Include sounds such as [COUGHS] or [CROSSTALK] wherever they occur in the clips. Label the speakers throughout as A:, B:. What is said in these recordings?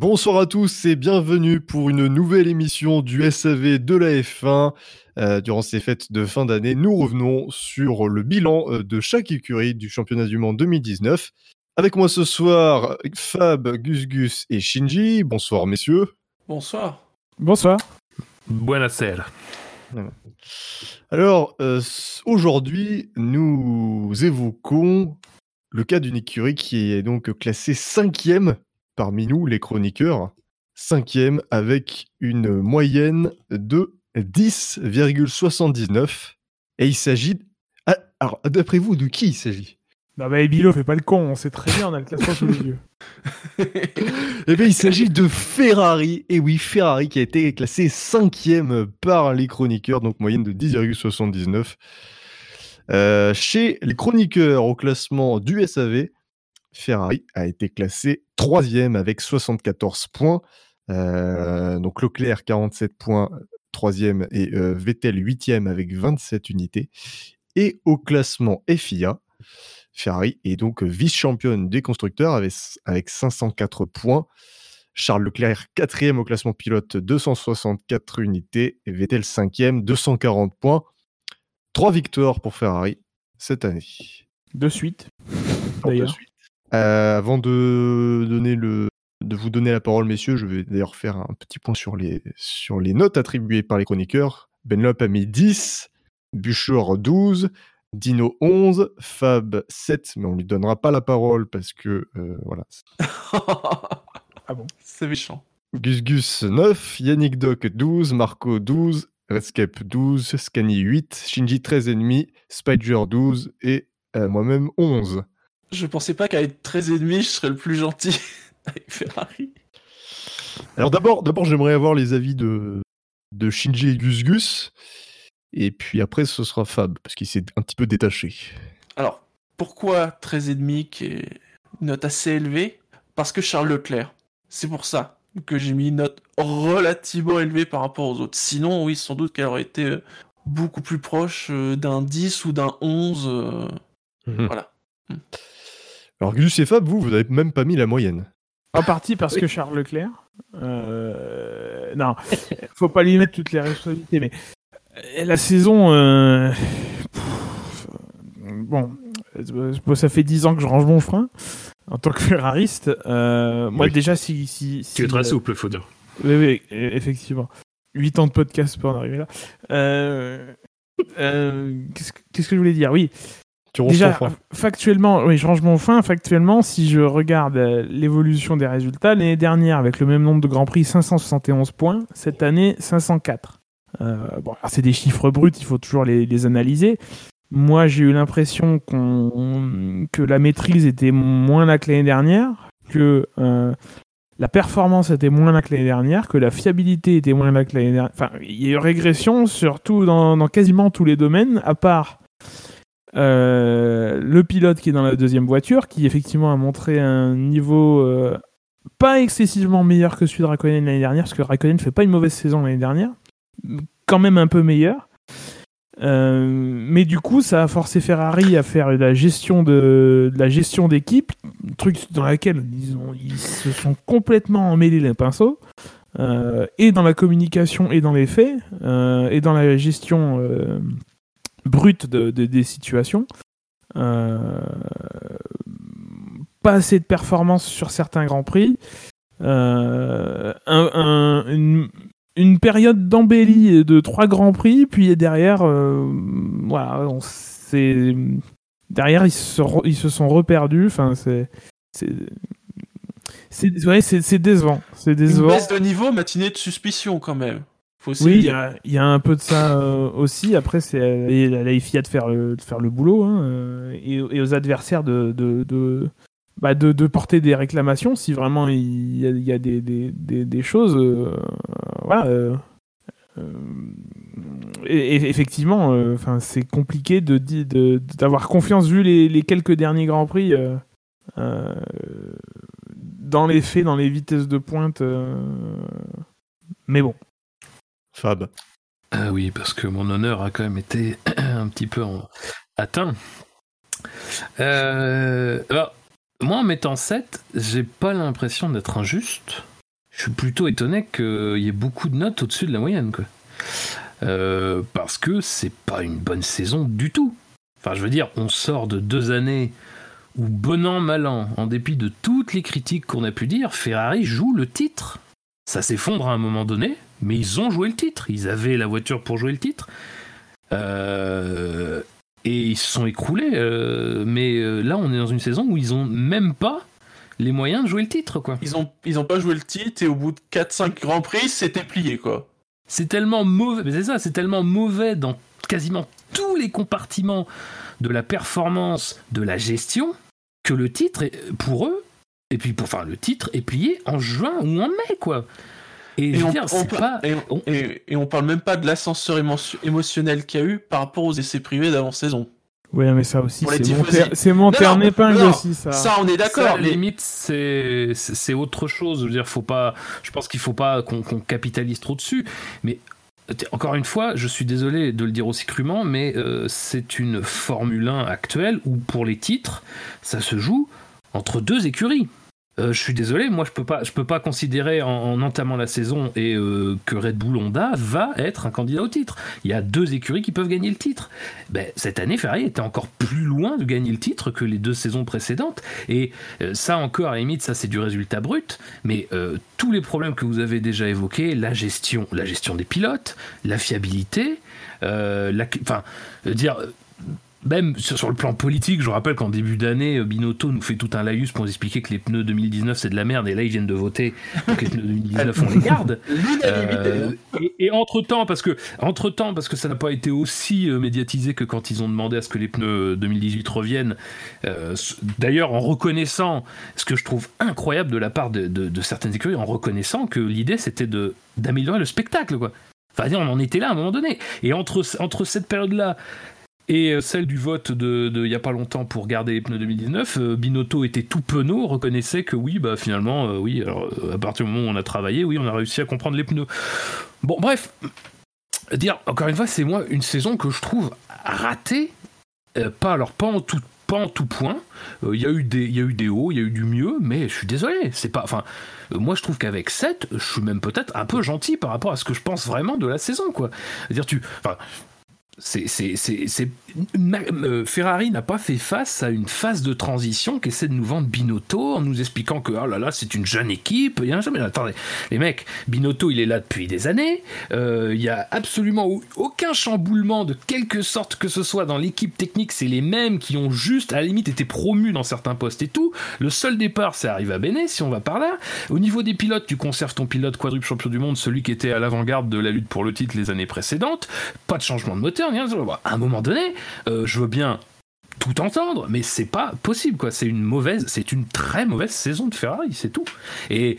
A: Bonsoir à tous et bienvenue pour une nouvelle émission du SAV de la F1. Euh, durant ces fêtes de fin d'année, nous revenons sur le bilan euh, de chaque écurie du championnat du monde 2019. Avec moi ce soir, Fab, Gus Gus et Shinji. Bonsoir messieurs.
B: Bonsoir.
C: Bonsoir.
D: Buonasera.
A: Alors, euh, aujourd'hui, nous évoquons le cas d'une écurie qui est donc classée cinquième parmi nous, les chroniqueurs. Cinquième avec une moyenne de 10,79. Et il s'agit... Ah, alors, d'après vous, de qui il s'agit?
C: Non mais Bilo, fais pas le con, on sait très bien, on a le classement sous les yeux. [LAUGHS]
A: Eh bien, il s'agit de Ferrari. Et oui, Ferrari qui a été classé cinquième par les chroniqueurs, donc moyenne de 10,79. Euh, chez les chroniqueurs au classement du SAV, Ferrari a été classé troisième avec 74 points. Euh, donc Leclerc 47 points, troisième et euh, Vettel huitième avec 27 unités. Et au classement FIA, Ferrari est donc vice-championne des constructeurs avec, avec 504 points. Charles Leclerc, quatrième au classement pilote, 264 unités. Et Vettel, cinquième, 240 points. Trois victoires pour Ferrari cette année.
C: De suite, d'ailleurs.
A: Euh, avant de, donner le, de vous donner la parole, messieurs, je vais d'ailleurs faire un petit point sur les, sur les notes attribuées par les chroniqueurs. Benlop a mis 10, Buchor 12, Dino 11, Fab 7, mais on lui donnera pas la parole parce que euh, voilà. [LAUGHS]
C: Ah bon?
B: C'est méchant.
A: Gus Gus 9, Yannick Doc 12, Marco 12, Redscape 12, Scani 8, Shinji 13,5, Spider 12 et euh, moi-même 11.
B: Je pensais pas qu'avec 13 et demi, je serais le plus gentil [LAUGHS] avec Ferrari.
A: Alors d'abord, d'abord j'aimerais avoir les avis de, de Shinji et Gus Gus. Et puis après, ce sera Fab, parce qu'il s'est un petit peu détaché.
B: Alors, pourquoi 13 et demi qui est une note assez élevée? Parce que Charles Leclerc. C'est pour ça que j'ai mis une note relativement élevée par rapport aux autres. Sinon, oui, sans doute qu'elle aurait été euh, beaucoup plus proche euh, d'un 10 ou d'un 11. euh, Voilà.
A: Alors Gus et Fab, vous, vous n'avez même pas mis la moyenne.
C: En partie parce que Charles Leclerc. euh, Non, faut pas lui mettre toutes les responsabilités, mais euh, la saison. euh, pff, Bon, euh, ça fait 10 ans que je range mon frein en tant que ferrariste. Euh, Moi,
D: Oui.
C: déjà, si. si, si
D: Tu es très
C: euh,
D: souple, faut dire.
C: Oui, oui, e- effectivement. 8 ans de podcast pour en arriver là. Euh, euh, Qu'est-ce que qu'est-ce que je voulais dire? Oui,
A: Tu
C: déjà,
A: ton
C: factuellement, oui, je range mon. Factuellement, si je regarde euh, l'évolution des résultats, l'année dernière, avec le même nombre de Grands Prix, 571 points. Cette année, 504. Euh, bon, c'est des chiffres bruts, il faut toujours les, les analyser. Moi, j'ai eu l'impression qu'on que la maîtrise était moins là que l'année dernière, que euh, la performance était moins là que l'année dernière, que la fiabilité était moins là que l'année dernière. Enfin, il y a eu régression, surtout dans, dans quasiment tous les domaines, à part euh, le pilote qui est dans la deuxième voiture, qui effectivement a montré un niveau euh, pas excessivement meilleur que celui de Raikkonen l'année dernière, parce que Raikkonen ne fait pas une mauvaise saison l'année dernière, quand même un peu meilleur. Euh, mais du coup, ça a forcé Ferrari à faire la gestion de, la gestion d'équipe, truc dans laquelle ils, ils se sont complètement emmêlés les pinceaux, et dans la communication et dans les faits, et dans la gestion brute de, de- des situations. Euh, pas assez de performance sur certains grands prix. Euh, un- un- une, une période d'embellie de trois grands prix, puis derrière, euh, voilà, on derrière ils se, re- ils se sont reperdus. Enfin, c'est c'est ouais, c'est- c'est décevant. C'est
B: Une
C: décevant.
B: baisse de niveau matinée de suspicion quand même. Aussi
C: Oui, il y, a- il y a un peu de ça euh, aussi. Après, c'est à la FIA de faire le, de faire le boulot hein, euh, et, et aux adversaires de, de, de, bah, de, de porter des réclamations si vraiment il y a, il y a des, des, des, des choses. euh, voilà. euh, euh, et, et effectivement, enfin, c'est compliqué de di- de- d'avoir confiance vu les, les quelques derniers grands prix. dans les faits, dans les vitesses de pointe. Mais bon.
A: Fab.
D: Ah oui, parce que mon honneur a quand même été [CLEARS THROAT] un petit peu atteint. Euh, moi, en mettant 7, j'ai pas l'impression d'être injuste. je suis plutôt étonné qu'il y ait beaucoup de notes au-dessus de la moyenne. Euh, parce que c'est pas une bonne saison du tout. Enfin, je veux dire, on sort de deux années où, bon an, mal an, en dépit de toutes les critiques qu'on a pu dire, Ferrari joue le titre. Ça s'effondre à un moment donné, mais ils ont joué le titre. Ils avaient la voiture pour jouer le titre. Euh, et ils se sont écroulés. Euh, mais là, on est dans une saison où ils ont même pas les moyens de jouer le titre, quoi.
B: Ils ont, ils ont pas joué le titre et au bout de 4-5 Grands Prix, c'était plié, quoi.
D: C'est tellement mauvais, mais c'est ça, c'est tellement mauvais dans quasiment tous les compartiments de la performance, de la gestion, que le titre, est, pour eux, et puis pour, enfin, le titre est plié en juin ou en mai, quoi.
B: Et, on, dire, pas... et, on, parle même pas de l'ascenseur émotionnel qu'il y a eu par rapport aux essais privés d'avant-saison.
C: Oui, mais ça aussi, c'est monter, en épingle aussi, ça.
B: Ça, on est d'accord.
D: Mais... Limite, c'est autre chose. Je veux dire, faut pas. Je pense qu'il faut pas qu'on capitalise trop dessus. Mais encore une fois, je suis désolé de le dire aussi crûment, mais euh, c'est une Formule 1 actuelle où pour les titres, ça se joue entre deux écuries. Euh, je suis désolé, moi je peux pas, je peux pas considérer en, entamant la saison et euh, que Red Bull Honda va être un candidat au titre. Il y a deux écuries qui peuvent gagner le titre. Ben, cette année, Ferrari était encore plus loin de gagner le titre que les deux saisons précédentes. Et euh, ça encore, à la limite, ça c'est du résultat brut. Mais tous les problèmes que vous avez déjà évoqués, la gestion, la gestion des pilotes, la fiabilité, la, enfin, dire même sur, le plan politique, je rappelle qu'en début d'année, Binotto nous fait tout un laïus pour nous expliquer que les pneus 2019 c'est de la merde et là ils viennent de voter que les pneus 2019 on les garde. [LAUGHS] Euh, et, entre temps, parce que entre temps, parce que ça n'a pas été aussi euh, médiatisé que quand ils ont demandé à ce que les pneus 2018 reviennent. Euh, d'ailleurs, en reconnaissant ce que je trouve incroyable de la part de, de certaines écuries, en reconnaissant que l'idée c'était de d'améliorer le spectacle, quoi. Enfin, on en était là à un moment donné. Et entre, entre cette période-là et euh, celle du vote de il y a pas longtemps pour garder les pneus 2019, euh, Binotto était tout penaud, reconnaissait que oui, bah finalement, euh, oui, alors, à partir du moment où on a travaillé, oui, on a réussi à comprendre les pneus. Bon, bref, dire, encore une fois, c'est moi une saison que je trouve ratée, pas, alors pas en tout, pas en tout point, il y, a eu des, y a eu des hauts, il y a eu du mieux, mais je suis désolé, c'est pas, enfin, moi je trouve qu'avec 7, je suis même peut-être un peu gentil par rapport à ce que je pense vraiment de la saison, quoi. dire tu, enfin, euh, Ferrari n'a pas fait face à une phase de transition qui essaie de nous vendre Binotto en nous expliquant que oh là là c'est une jeune équipe. Il y a jamais. Attendez, les mecs, Binotto il est là depuis des années. Euh, il y a absolument aucun chamboulement de quelque sorte que ce soit dans l'équipe technique. C'est les mêmes qui ont juste à la limite été promus dans certains postes et tout. Le seul départ c'est arrive à Béné si on va par là. Au niveau des pilotes, tu conserves ton pilote quadruple champion du monde, celui qui était à l'avant-garde de la lutte pour le titre les années précédentes. Pas de changement de moteur à un moment donné, euh, je veux bien tout entendre, mais c'est pas possible quoi. C'est une mauvaise, c'est une très mauvaise saison de Ferrari, c'est tout. Et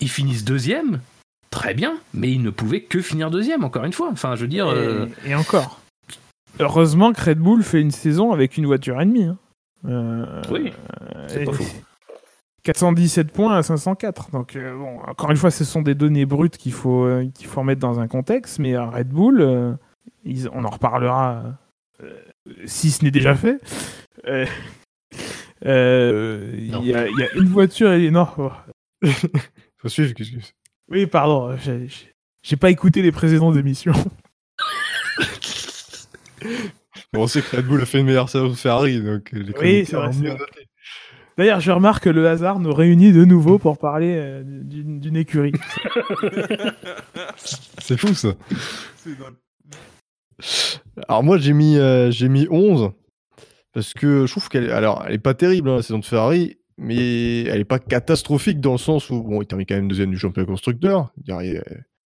D: ils finissent deuxième, très bien, mais ils ne pouvaient que finir deuxième encore une fois. Enfin, je veux dire.
C: Et, euh, encore. Heureusement que Red Bull fait une saison avec une voiture ennemie. Hein.
D: Euh, oui. C'est pas faux.
C: 417 points à 504. Donc, bon, encore une fois, ce sont des données brutes qu'il faut, qu'il faut remettre dans un contexte, mais Red Bull, on en reparlera euh, si ce n'est déjà fait. Euh, euh, il y, a une voiture et non. [LAUGHS]
A: Faut suivre,
C: Oui, pardon, j'ai pas écouté les précédentes émissions. [LAUGHS]
A: on sait que Red Bull a fait une meilleure saison Ferrari, donc les
C: oui, c'est vrai. D'ailleurs, je remarque que le hasard nous réunit de nouveau pour parler d'une écurie. [LAUGHS]
A: c'est fou ça. Alors moi j'ai mis euh, mis 11 parce que je trouve qu'elle alors elle est pas terrible hein, la saison de Ferrari mais elle est pas catastrophique dans le sens où bon il termine quand même deuxième du championnat constructeur.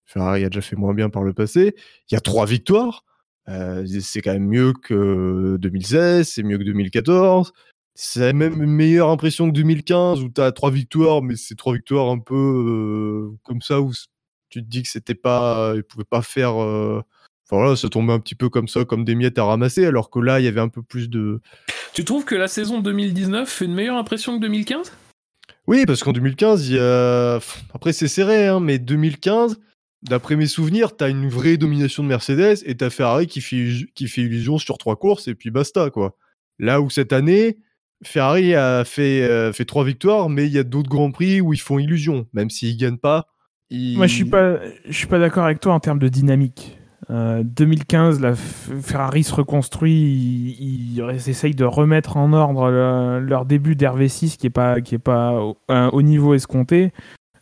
A: Ferrari a déjà fait moins bien par le passé. Il y a trois victoires. Euh, c'est quand même mieux que 2016 c'est mieux que 2014 c'est même une meilleure impression que 2015 où tu as trois victoires mais c'est trois victoires un peu euh, comme ça où tu te dis que c'était pas ils pouvaient pas faire voilà, ça tombait un petit peu comme ça, comme des miettes à ramasser, alors que là, il y avait un peu plus de.
B: Tu trouves que la saison 2019 fait une meilleure impression que 2015
A: Oui, parce qu'en 2015, il y a. Après, c'est serré, hein, mais 2015, d'après mes souvenirs, t'as une vraie domination de Mercedes et t'as Ferrari qui fait, qui fait illusion sur trois courses et puis basta, quoi. Là où cette année, Ferrari a fait, euh, fait trois victoires, mais il y a d'autres grands prix où ils font illusion, même s'ils gagnent pas. ils-
C: Moi, je suis pas, je suis pas d'accord avec toi en termes de dynamique. Euh, 2015, la F- Ferrari se reconstruit, ils, essayent de remettre en ordre le- leur début d'RV6 qui est pas, qui est pas au, euh, au niveau escompté.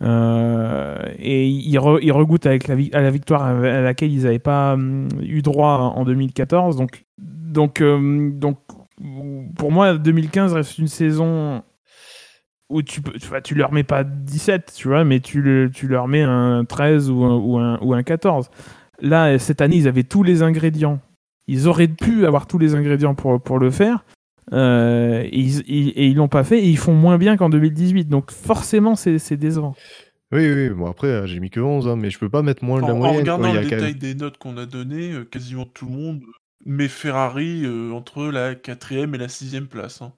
C: Euh, et ils, re- ils regoûtent avec la, à la victoire à laquelle ils n'avaient pas hum, eu droit en 2014. Donc, euh, donc, pour moi, 2015 reste une saison où tu, peux, tu, leur mets pas 17, tu vois, mais tu, le- tu leur mets un 13 ou un, ou, un, ou un 14. Là, cette année, ils avaient tous les ingrédients. Ils auraient pu avoir tous les ingrédients pour, pour le faire. Euh, et ils, ils l'ont pas fait et ils font moins bien qu'en 2018. Donc forcément, c'est c'est décevant.
A: Oui, oui, bon après, euh, j'ai mis que 11, hein, mais je peux pas mettre moins de
B: En,
A: la
B: en
A: moyenne.
B: regardant
A: quoi,
B: le détail
A: même-
B: des notes qu'on a données, euh, quasiment tout le monde met Ferrari euh, entre la quatrième et la sixième place. hein.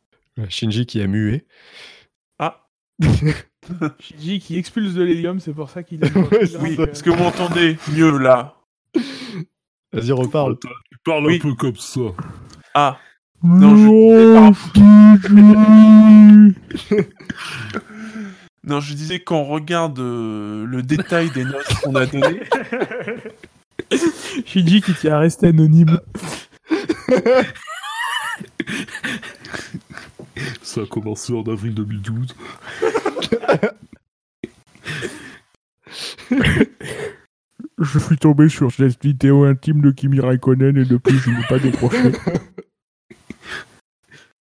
A: Shinji qui a mué.
B: Ah, [LAUGHS]
C: Shinji qui expulse de l'hélium, c'est pour ça qu'il a. [LAUGHS]
B: Oui, est-ce que vous m'entendez mieux là
A: Vas-y, reparle.
E: Tu parles
B: Oui.
E: un peu comme ça.
B: Ah, non, je [LAUGHS] non, je disais quand on regarde euh, le détail des notes qu'on a données, [LAUGHS]
C: Shinji qui tient à rester anonyme. [LAUGHS]
E: Ça a commencé en avril 2012.
C: Je suis tombé sur cette vidéo intime de Kimi Raikkonen et depuis, je n'ai pas décroché. [LAUGHS]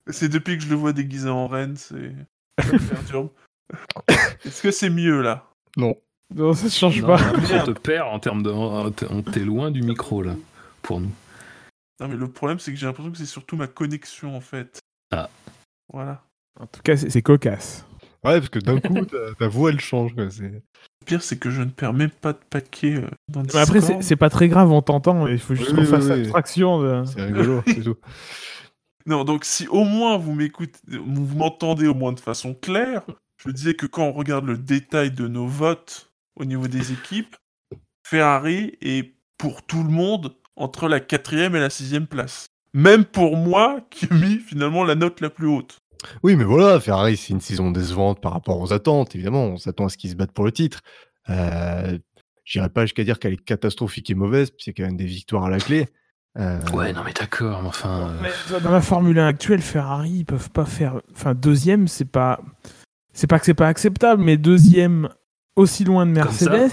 B: c'est depuis que je le vois déguisé en reine, c'est ça me perturbe. [COUGHS] Est-ce que c'est mieux là?
A: Non.
C: Non, ça change
D: Non,
C: pas.
D: on te perd en termes de. on t'es loin du micro là, pour nous.
B: Non, mais le problème c'est que j'ai l'impression que c'est surtout ma connexion en fait.
D: Ah.
B: Voilà.
C: En tout cas, c'est cocasse.
A: Ouais, parce que d'un coup, ta, voix, elle change. quoi,
B: pire, c'est que je ne perds même pas de paquet euh, dans
C: Mais après, c'est
B: Discord.
C: c'est pas très grave, on t'entend. Il faut juste
A: Oui,
C: qu'on
A: oui,
C: fasse
A: oui.
C: abstraction de.
A: C'est rigolo, [LAUGHS] c'est tout.
B: Non, donc si au moins vous m'écoutez, vous m'entendez au moins de façon claire, je disais que quand on regarde le détail de nos votes au niveau des équipes, Ferrari est pour tout le monde entre la quatrième et la sixième place. Même pour moi, qui ai mis finalement la note la plus haute.
A: Oui, mais voilà, Ferrari, c'est une saison décevante par rapport aux attentes, évidemment. On s'attend à ce qu'ils se battent pour le titre. Euh, J'irai pas jusqu'à dire qu'elle est catastrophique et mauvaise, puis c'est quand même des victoires à la clé. Euh,
D: Ouais, non, mais d'accord, mais enfin. euh,
C: Mais dans la Formule 1 actuelle, Ferrari, ils peuvent pas faire. Enfin, deuxième, c'est pas. C'est pas que c'est pas acceptable, mais deuxième aussi loin de Mercedes.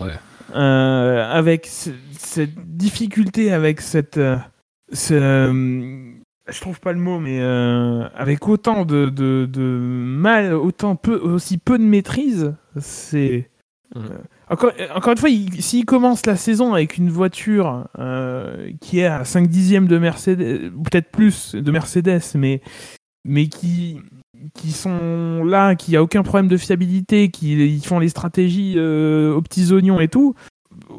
D: Ouais.
C: Euh, avec ce- cette difficulté, avec cette. euh, ce, euh, je trouve pas le mot, mais euh, avec autant de, de, de mal, autant peu, aussi peu de maîtrise, c'est.
A: Mhm.
C: euh, encore, encore une fois, il- s'il commence la saison avec une voiture euh, qui est à 5 dixièmes de Mercedes, peut-être plus de Mercedes, mais, mais qui, qui sont là, qui a aucun problème de fiabilité, qui ils font les stratégies aux petits oignons et tout.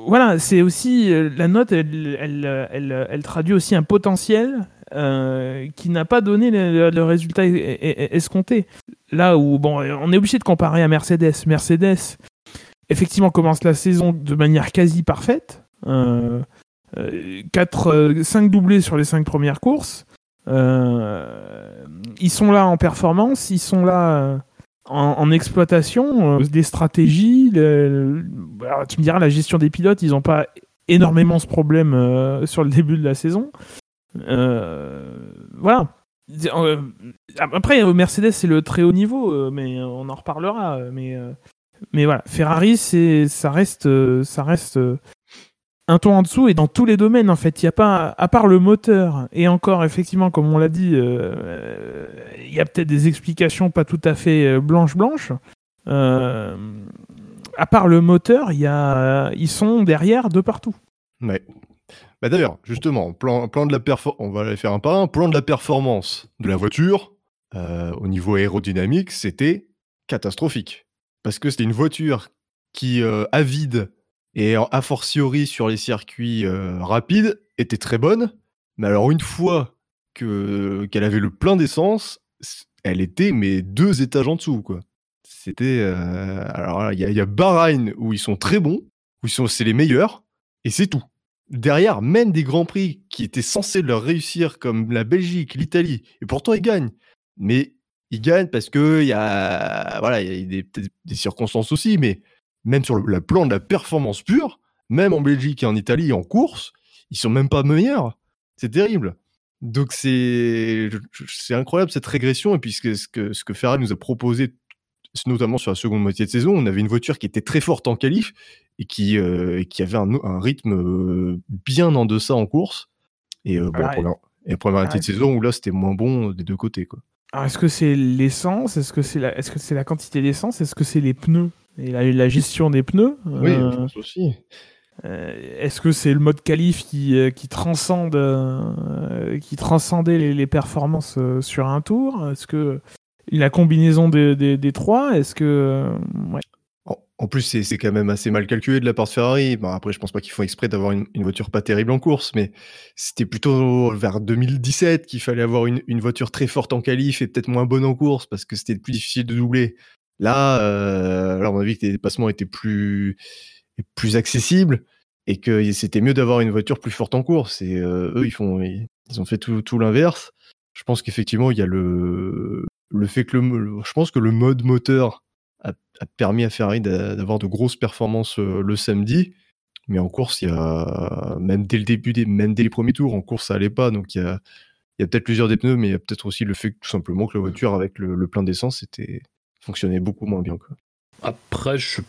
C: Voilà, c'est aussi la note, elle, elle, elle, elle traduit aussi un potentiel euh, qui n'a pas donné le, résultat es- es- escompté. Là où bon, on est obligé de comparer à Mercedes. Mercedes, effectivement, commence la saison de manière quasi parfaite. Euh, 4, 5 doublés sur les 5 premières courses. Euh, ils sont là en performance, ils sont là euh, en, exploitation, euh, des stratégies. alors, tu me diras, la gestion des pilotes, ils n'ont pas énormément ce problème euh, sur le début de la saison. Euh, voilà. Euh, Après, euh, Mercedes, c'est le très haut niveau, mais on en reparlera. Mais, mais voilà, Ferrari, c'est, ça reste, ça reste un ton en dessous et dans tous les domaines, en fait. Il n'y a pas, à part le moteur, et encore, effectivement, comme on l'a dit, il y a peut-être des explications pas tout à fait blanches-blanches. Euh, à part le moteur, il y a, ils sont derrière de partout.
A: Ouais. Bah d'ailleurs, justement, plan, de la on va aller faire un par un. Plan de la performance de la voiture euh, au niveau aérodynamique, c'était catastrophique. Parce que c'était une voiture qui, euh, à vide et a fortiori sur les circuits euh, rapides, était très bonne. Mais alors, une fois que qu'elle avait le plein d'essence, elle était mais deux étages en dessous. C'était. euh, alors, il y, y a Bahreïn où ils sont très bons, où c'est les meilleurs, et c'est tout derrière, même des grands prix qui étaient censés leur réussir, comme la Belgique, l'Italie, et pourtant ils gagnent. mais il gagne parce que il y a voilà, il y a des, circonstances aussi, mais même sur le, plan de la performance pure, même en Belgique et en Italie en course, ils sont même pas meilleurs. C'est terrible. Donc c'est incroyable cette régression et puis ce que Ferrari nous a proposé notamment sur la seconde moitié de saison, on avait une voiture qui était très forte en qualif et qui, euh, qui avait un, un, rythme euh, bien en deçà en course. Et, euh, bon, et première moitié de saison où là c'était moins bon des deux côtés. Quoi.
C: Alors est-ce que c'est l'essence? Est-ce que c'est la, est-ce que c'est la quantité d'essence? Est-ce que c'est les pneus et la, la, gestion des pneus?
A: Oui, je pense aussi.
C: Est-ce que c'est le mode qualif qui, qui transcende, qui transcendait les, les performances sur un tour? Est-ce que la combinaison des, des, trois, est-ce que. Ouais.
A: En plus, c'est quand même assez mal calculé de la part de Ferrari. Bon, après, je pense pas qu'ils font exprès d'avoir une, voiture pas terrible en course, mais c'était plutôt vers 2017 qu'il fallait avoir une, une, voiture très forte en qualif et peut-être moins bonne en course parce que c'était plus difficile de doubler. Là, euh, alors on a vu que les dépassements étaient plus, plus accessibles et que c'était mieux d'avoir une voiture plus forte en course. Et euh, eux, ils, font, ils ont fait tout l'inverse. Je pense qu'effectivement, il y a le, le fait que le, je pense que le mode moteur a, permis à Ferrari d'avoir de grosses performances euh, le samedi. Mais en course, il y a même dès le début, des, même dès les premiers tours, en course ça allait pas. Donc il y a, il y a peut-être plusieurs des pneus, mais il y a peut-être aussi le fait que, tout simplement que la voiture avec le, plein d'essence était fonctionnait beaucoup moins bien.
D: Après, je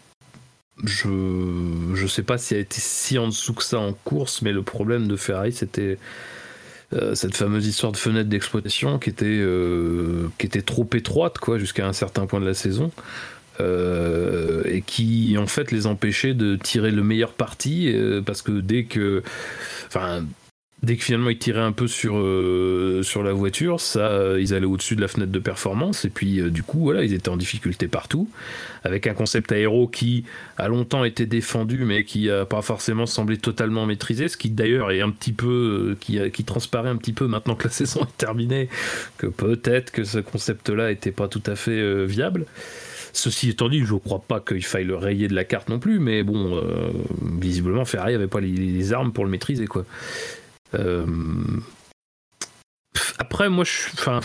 D: je je sais pas s'il a été si en dessous que ça en course, mais le problème de Ferrari c'était euh, cette fameuse histoire de fenêtre d'exploitation qui était euh, qui était trop étroite quoi jusqu'à un certain point de la saison euh, et qui en fait les empêchait de tirer le meilleur parti parce que dès que enfin dès que finalement ils tiraient un peu sur, euh, sur la voiture, ça, euh, ils allaient au-dessus de la fenêtre de performance, et puis euh, du coup, voilà, ils étaient en difficulté partout, avec un concept aéro qui a longtemps été défendu, mais qui n'a pas forcément semblé totalement maîtrisé, ce qui d'ailleurs est un petit peu, qui, qui transparaît un petit peu maintenant que la [LAUGHS] saison est terminée, que peut-être que ce concept-là n'était pas tout à fait viable. Ceci étant dit, je ne crois pas qu'il faille le rayer de la carte non plus, mais bon, visiblement Ferrari n'avait pas les, les, armes pour le maîtriser, quoi. Euh, après, moi, je. Enfin.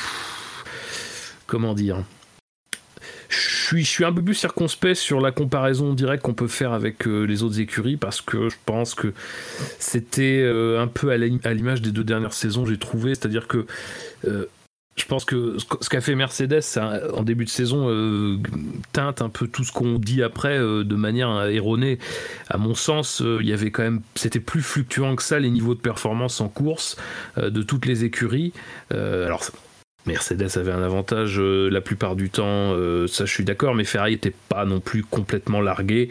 D: Comment dire? Je suis, je suis, un peu plus circonspect sur la comparaison directe qu'on peut faire avec euh, les autres écuries parce que je pense que c'était euh, un peu à l'image des deux dernières saisons, j'ai trouvé. C'est-à-dire que je pense que ce qu'a fait Mercedes en début de saison euh, teinte un peu tout ce qu'on dit après euh, de manière erronée. À mon sens, euh, il y avait quand même, c'était plus fluctuant que ça les niveaux de performance en course de toutes les écuries. Mercedes avait un avantage la plupart du temps, ça je suis d'accord, mais Ferrari n'était pas non plus complètement largué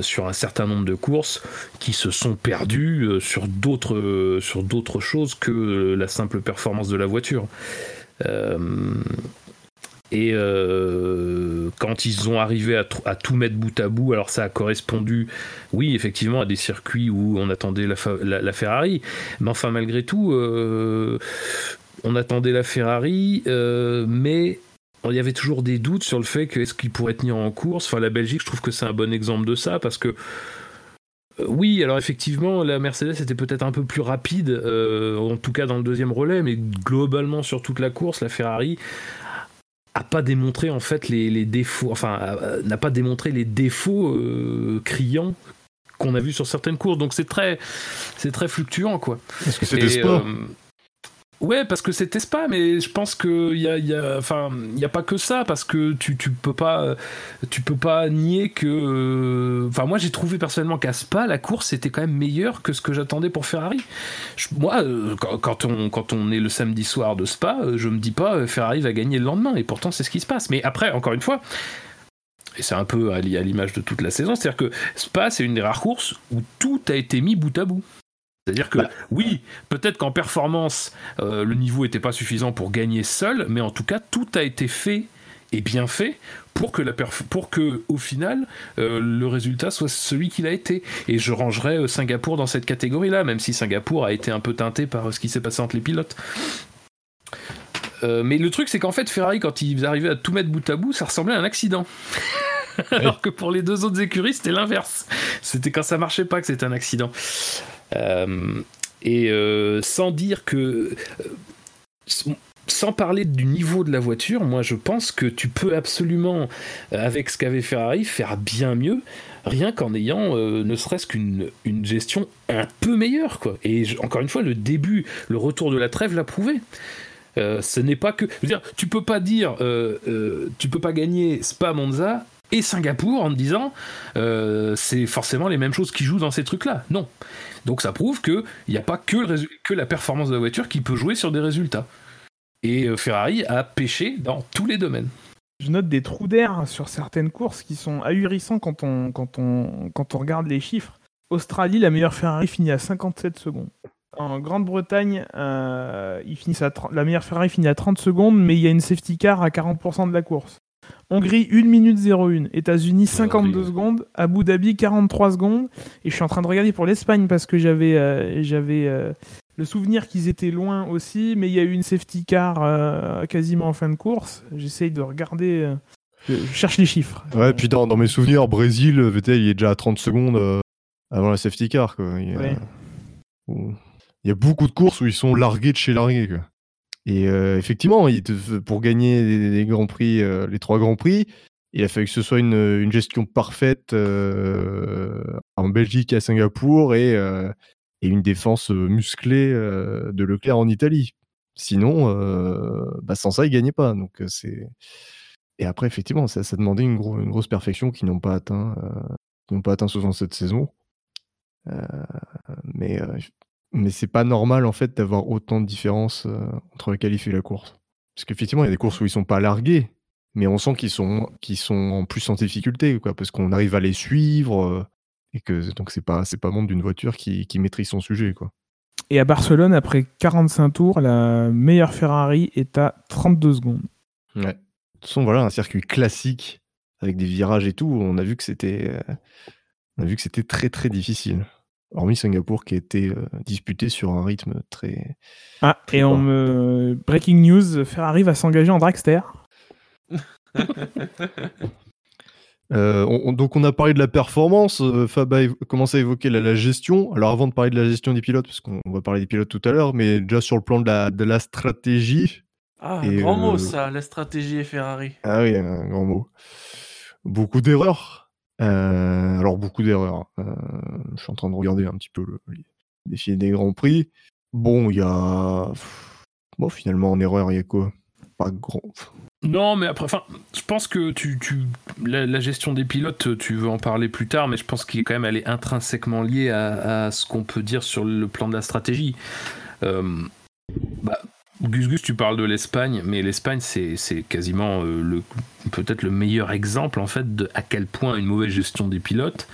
D: sur un certain nombre de courses qui se sont perdues sur d'autres choses que la simple performance de la voiture. Euh, et euh, quand ils ont arrivé à, tout mettre bout à bout, alors ça a correspondu, oui, effectivement, à des circuits où on attendait la, Ferrari. Mais enfin, malgré tout, euh, on attendait la Ferrari, mais il y avait toujours des doutes sur le fait que est-ce qu'ils pourraient tenir en course. Enfin, la Belgique, je trouve que c'est un bon exemple de ça parce que euh, oui, alors effectivement, la Mercedes était peut-être un peu plus rapide, euh, en tout cas dans le deuxième relais, mais globalement sur toute la course, la Ferrari a pas démontré en fait les, défauts, enfin n'a pas démontré les défauts euh, criants qu'on a vus sur certaines courses. Donc c'est très, c'est très fluctuant quoi.
A: Que
D: Ouais, parce que c'était Spa, mais je pense a, y a, enfin, y a pas que ça, parce que tu, tu peux pas, tu peux pas nier que, euh, enfin, moi j'ai trouvé personnellement qu'à Spa la course était quand même meilleure que ce que j'attendais pour Ferrari. moi, euh, quand, on, quand on est le samedi soir de Spa, euh, je me dis pas Ferrari va gagner le lendemain, et pourtant c'est ce qui se passe. Mais après, encore une fois. Et c'est un peu à l'image de toute la saison, c'est-à-dire que Spa, c'est une des rares courses où tout a été mis bout à bout. C'est-à-dire que bah. oui, peut-être qu'en performance, euh, le niveau n'était pas suffisant pour gagner seul, mais en tout cas, tout a été fait et bien fait pour que, la pour que au final, euh, le résultat soit celui qu'il a été. Et je rangerais euh, Singapour dans cette catégorie-là, même si Singapour a été un peu teinté par ce qui s'est passé entre les pilotes. mais le truc, c'est qu'en fait, Ferrari, quand ils arrivaient à tout mettre bout à bout, ça ressemblait à un accident. [LAUGHS] Alors que pour les deux autres écuries, c'était l'inverse. C'était quand ça marchait pas que c'était un accident. Euh, et euh, sans dire que sans parler du niveau de la voiture, moi je pense que tu peux absolument, euh, avec ce qu'avait Ferrari, faire bien mieux, rien qu'en ayant euh, ne serait-ce qu'une une gestion un peu meilleure. Quoi. Et encore une fois, le début, le retour de la trêve l'a prouvé. Euh, ce n'est pas que. Je veux dire, tu peux pas dire. tu peux pas gagner Spa Monza et Singapour en te disant c'est forcément les mêmes choses qui jouent dans ces trucs-là. Non. Donc ça prouve qu'il n'y a pas que, la performance de la voiture qui peut jouer sur des résultats. Et euh, Ferrari a pêché dans tous les domaines.
C: Je note des trous d'air sur certaines courses qui sont ahurissants quand on regarde les chiffres. Australie, la meilleure Ferrari finit à 57 secondes. En Grande-Bretagne, euh, la meilleure Ferrari finit à 30 secondes, mais il y a une safety car à 40% de la course. Hongrie 1 minute 01. États-Unis 52 secondes. Abu Dhabi 43 secondes. Et je suis en train de regarder pour l'Espagne parce que j'avais euh, j'avais euh, le souvenir qu'ils étaient loin aussi, mais il y a eu une safety car euh, quasiment en fin de course. J'essaye de regarder. je cherche les chiffres.
A: Ouais, puis dans, mes souvenirs, Brésil, Vettel, il est déjà à 30 secondes avant la safety car. Il, y a, il y a beaucoup de courses où ils sont largués de chez largués. Quoi. Et effectivement, pour gagner prix, les trois grands prix, il a fallu que ce soit une, gestion parfaite en Belgique à Singapour et, une défense musclée de Leclerc en Italie. Sinon, bah, sans ça, il gagnait pas. Donc c'est et après effectivement, ça, demandait une, grosse perfection qu'ils n'ont pas atteint, n'ont pas atteint souvent cette saison. mais mais c'est pas normal en fait d'avoir autant de différences euh, entre la qualif et la course. Parce qu'effectivement, il y a des courses où ils sont pas largués, mais on sent qu'ils sont, qu'ils sont en plus en difficulté, quoi, parce qu'on arrive à les suivre, euh, et que donc c'est pas, c'est pas monde d'une voiture qui, qui, maîtrise son sujet, quoi.
C: Et à Barcelone, après 45 tours, la meilleure Ferrari est à 32 secondes.
A: Ouais. De toute façon, voilà, un circuit classique avec des virages et tout. On a vu que c'était, euh, on a vu que c'était très très difficile. Hormis Singapour qui a été euh, disputé sur un rythme très.
C: Ah, et on me. Breaking news Ferrari va s'engager en dragster. [LAUGHS]
A: Euh, donc on a parlé de la performance, euh, Fab a commencé à évoquer la, gestion. Alors avant de parler de la gestion des pilotes, parce qu'on va parler des pilotes tout à l'heure, mais déjà sur le plan de la, de la stratégie.
B: Ah, un grand mot ça, la stratégie et Ferrari.
A: Ah oui, un grand mot. Beaucoup d'erreurs. Euh, alors beaucoup d'erreurs. Hein. Euh, je suis en train de regarder un petit peu le, défi des grands prix. Bon, il y a. Bon, finalement, en erreur, il y a quoi? Pas grand.
D: Non, mais après, enfin, je pense que tu, tu la, gestion des pilotes, tu veux en parler plus tard, mais je pense qu'il est quand même elle est intrinsèquement liée à, ce qu'on peut dire sur le plan de la stratégie. Euh, bah, Gus Gus, tu parles de l'Espagne, mais l'Espagne, c'est, quasiment euh, le, peut-être le meilleur exemple en fait de à quel point une mauvaise gestion des pilotes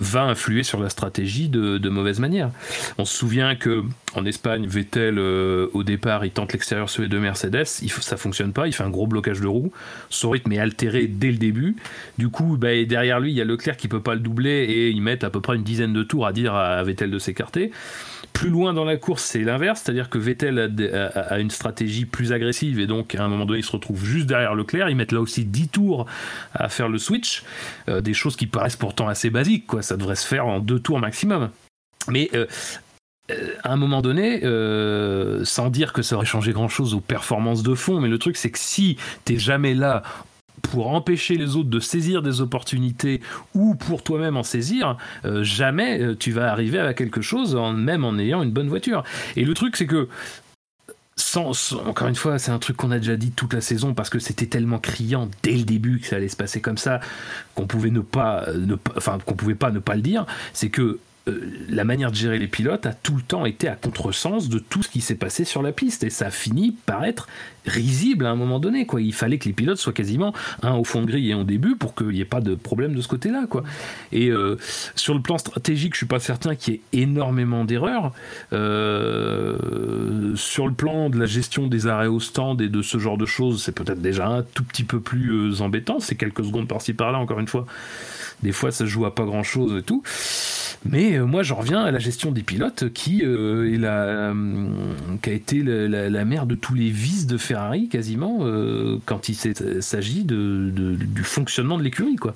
D: va influer sur la stratégie de, mauvaise manière. On se souvient que en Espagne, Vettel euh, au départ, il tente l'extérieur sur les deux Mercedes, il, ça fonctionne pas, il fait un gros blocage de roue, son rythme est altéré dès le début. Du coup, bah, derrière lui, il y a Leclerc qui peut pas le doubler et ils mettent à peu près une dizaine de tours à dire à Vettel de s'écarter. Plus loin dans la course, c'est l'inverse, c'est-à-dire que Vettel a, une stratégie plus agressive et donc à un moment donné, il se retrouve juste derrière Leclerc. Ils mettent là aussi 10 tours à faire le switch, euh, des choses qui paraissent pourtant assez basiques, quoi. Ça devrait se faire en deux tours maximum. Mais euh, euh, à un moment donné, sans dire que ça aurait changé grand chose aux performances de fond, mais le truc c'est que si t'es jamais là pour empêcher les autres de saisir des opportunités ou pour toi-même en saisir, euh, jamais euh, tu vas arriver à quelque chose, en, même en ayant une bonne voiture. Et le truc, c'est que encore une fois, c'est un truc qu'on a déjà dit toute la saison parce que c'était tellement criant dès le début que ça allait se passer comme ça qu'on pouvait ne pas, ne, qu'on pouvait pas ne pas le dire. C'est que euh, la manière de gérer les pilotes a tout le temps été à contresens de tout ce qui s'est passé sur la piste et ça a fini par être risible à un moment donné quoi. Il fallait que les pilotes soient quasiment au fond de grille et en début pour qu'il n'y ait pas de problème de ce côté-là quoi. Et euh, sur le plan stratégique, je suis pas certain qu'il y ait énormément d'erreurs. Euh, sur le plan de la gestion des arrêts au stand et de ce genre de choses, c'est peut-être déjà un tout petit peu plus embêtant. C'est quelques secondes par-ci par-là encore une fois. Des fois, ça joue à pas grand-chose et tout. Mais euh, moi, j'en reviens à la gestion des pilotes qui, euh, euh, a été la, mère de tous les vices de Ferrari quasiment quand il s'agit de, du fonctionnement de l'écurie. quoi.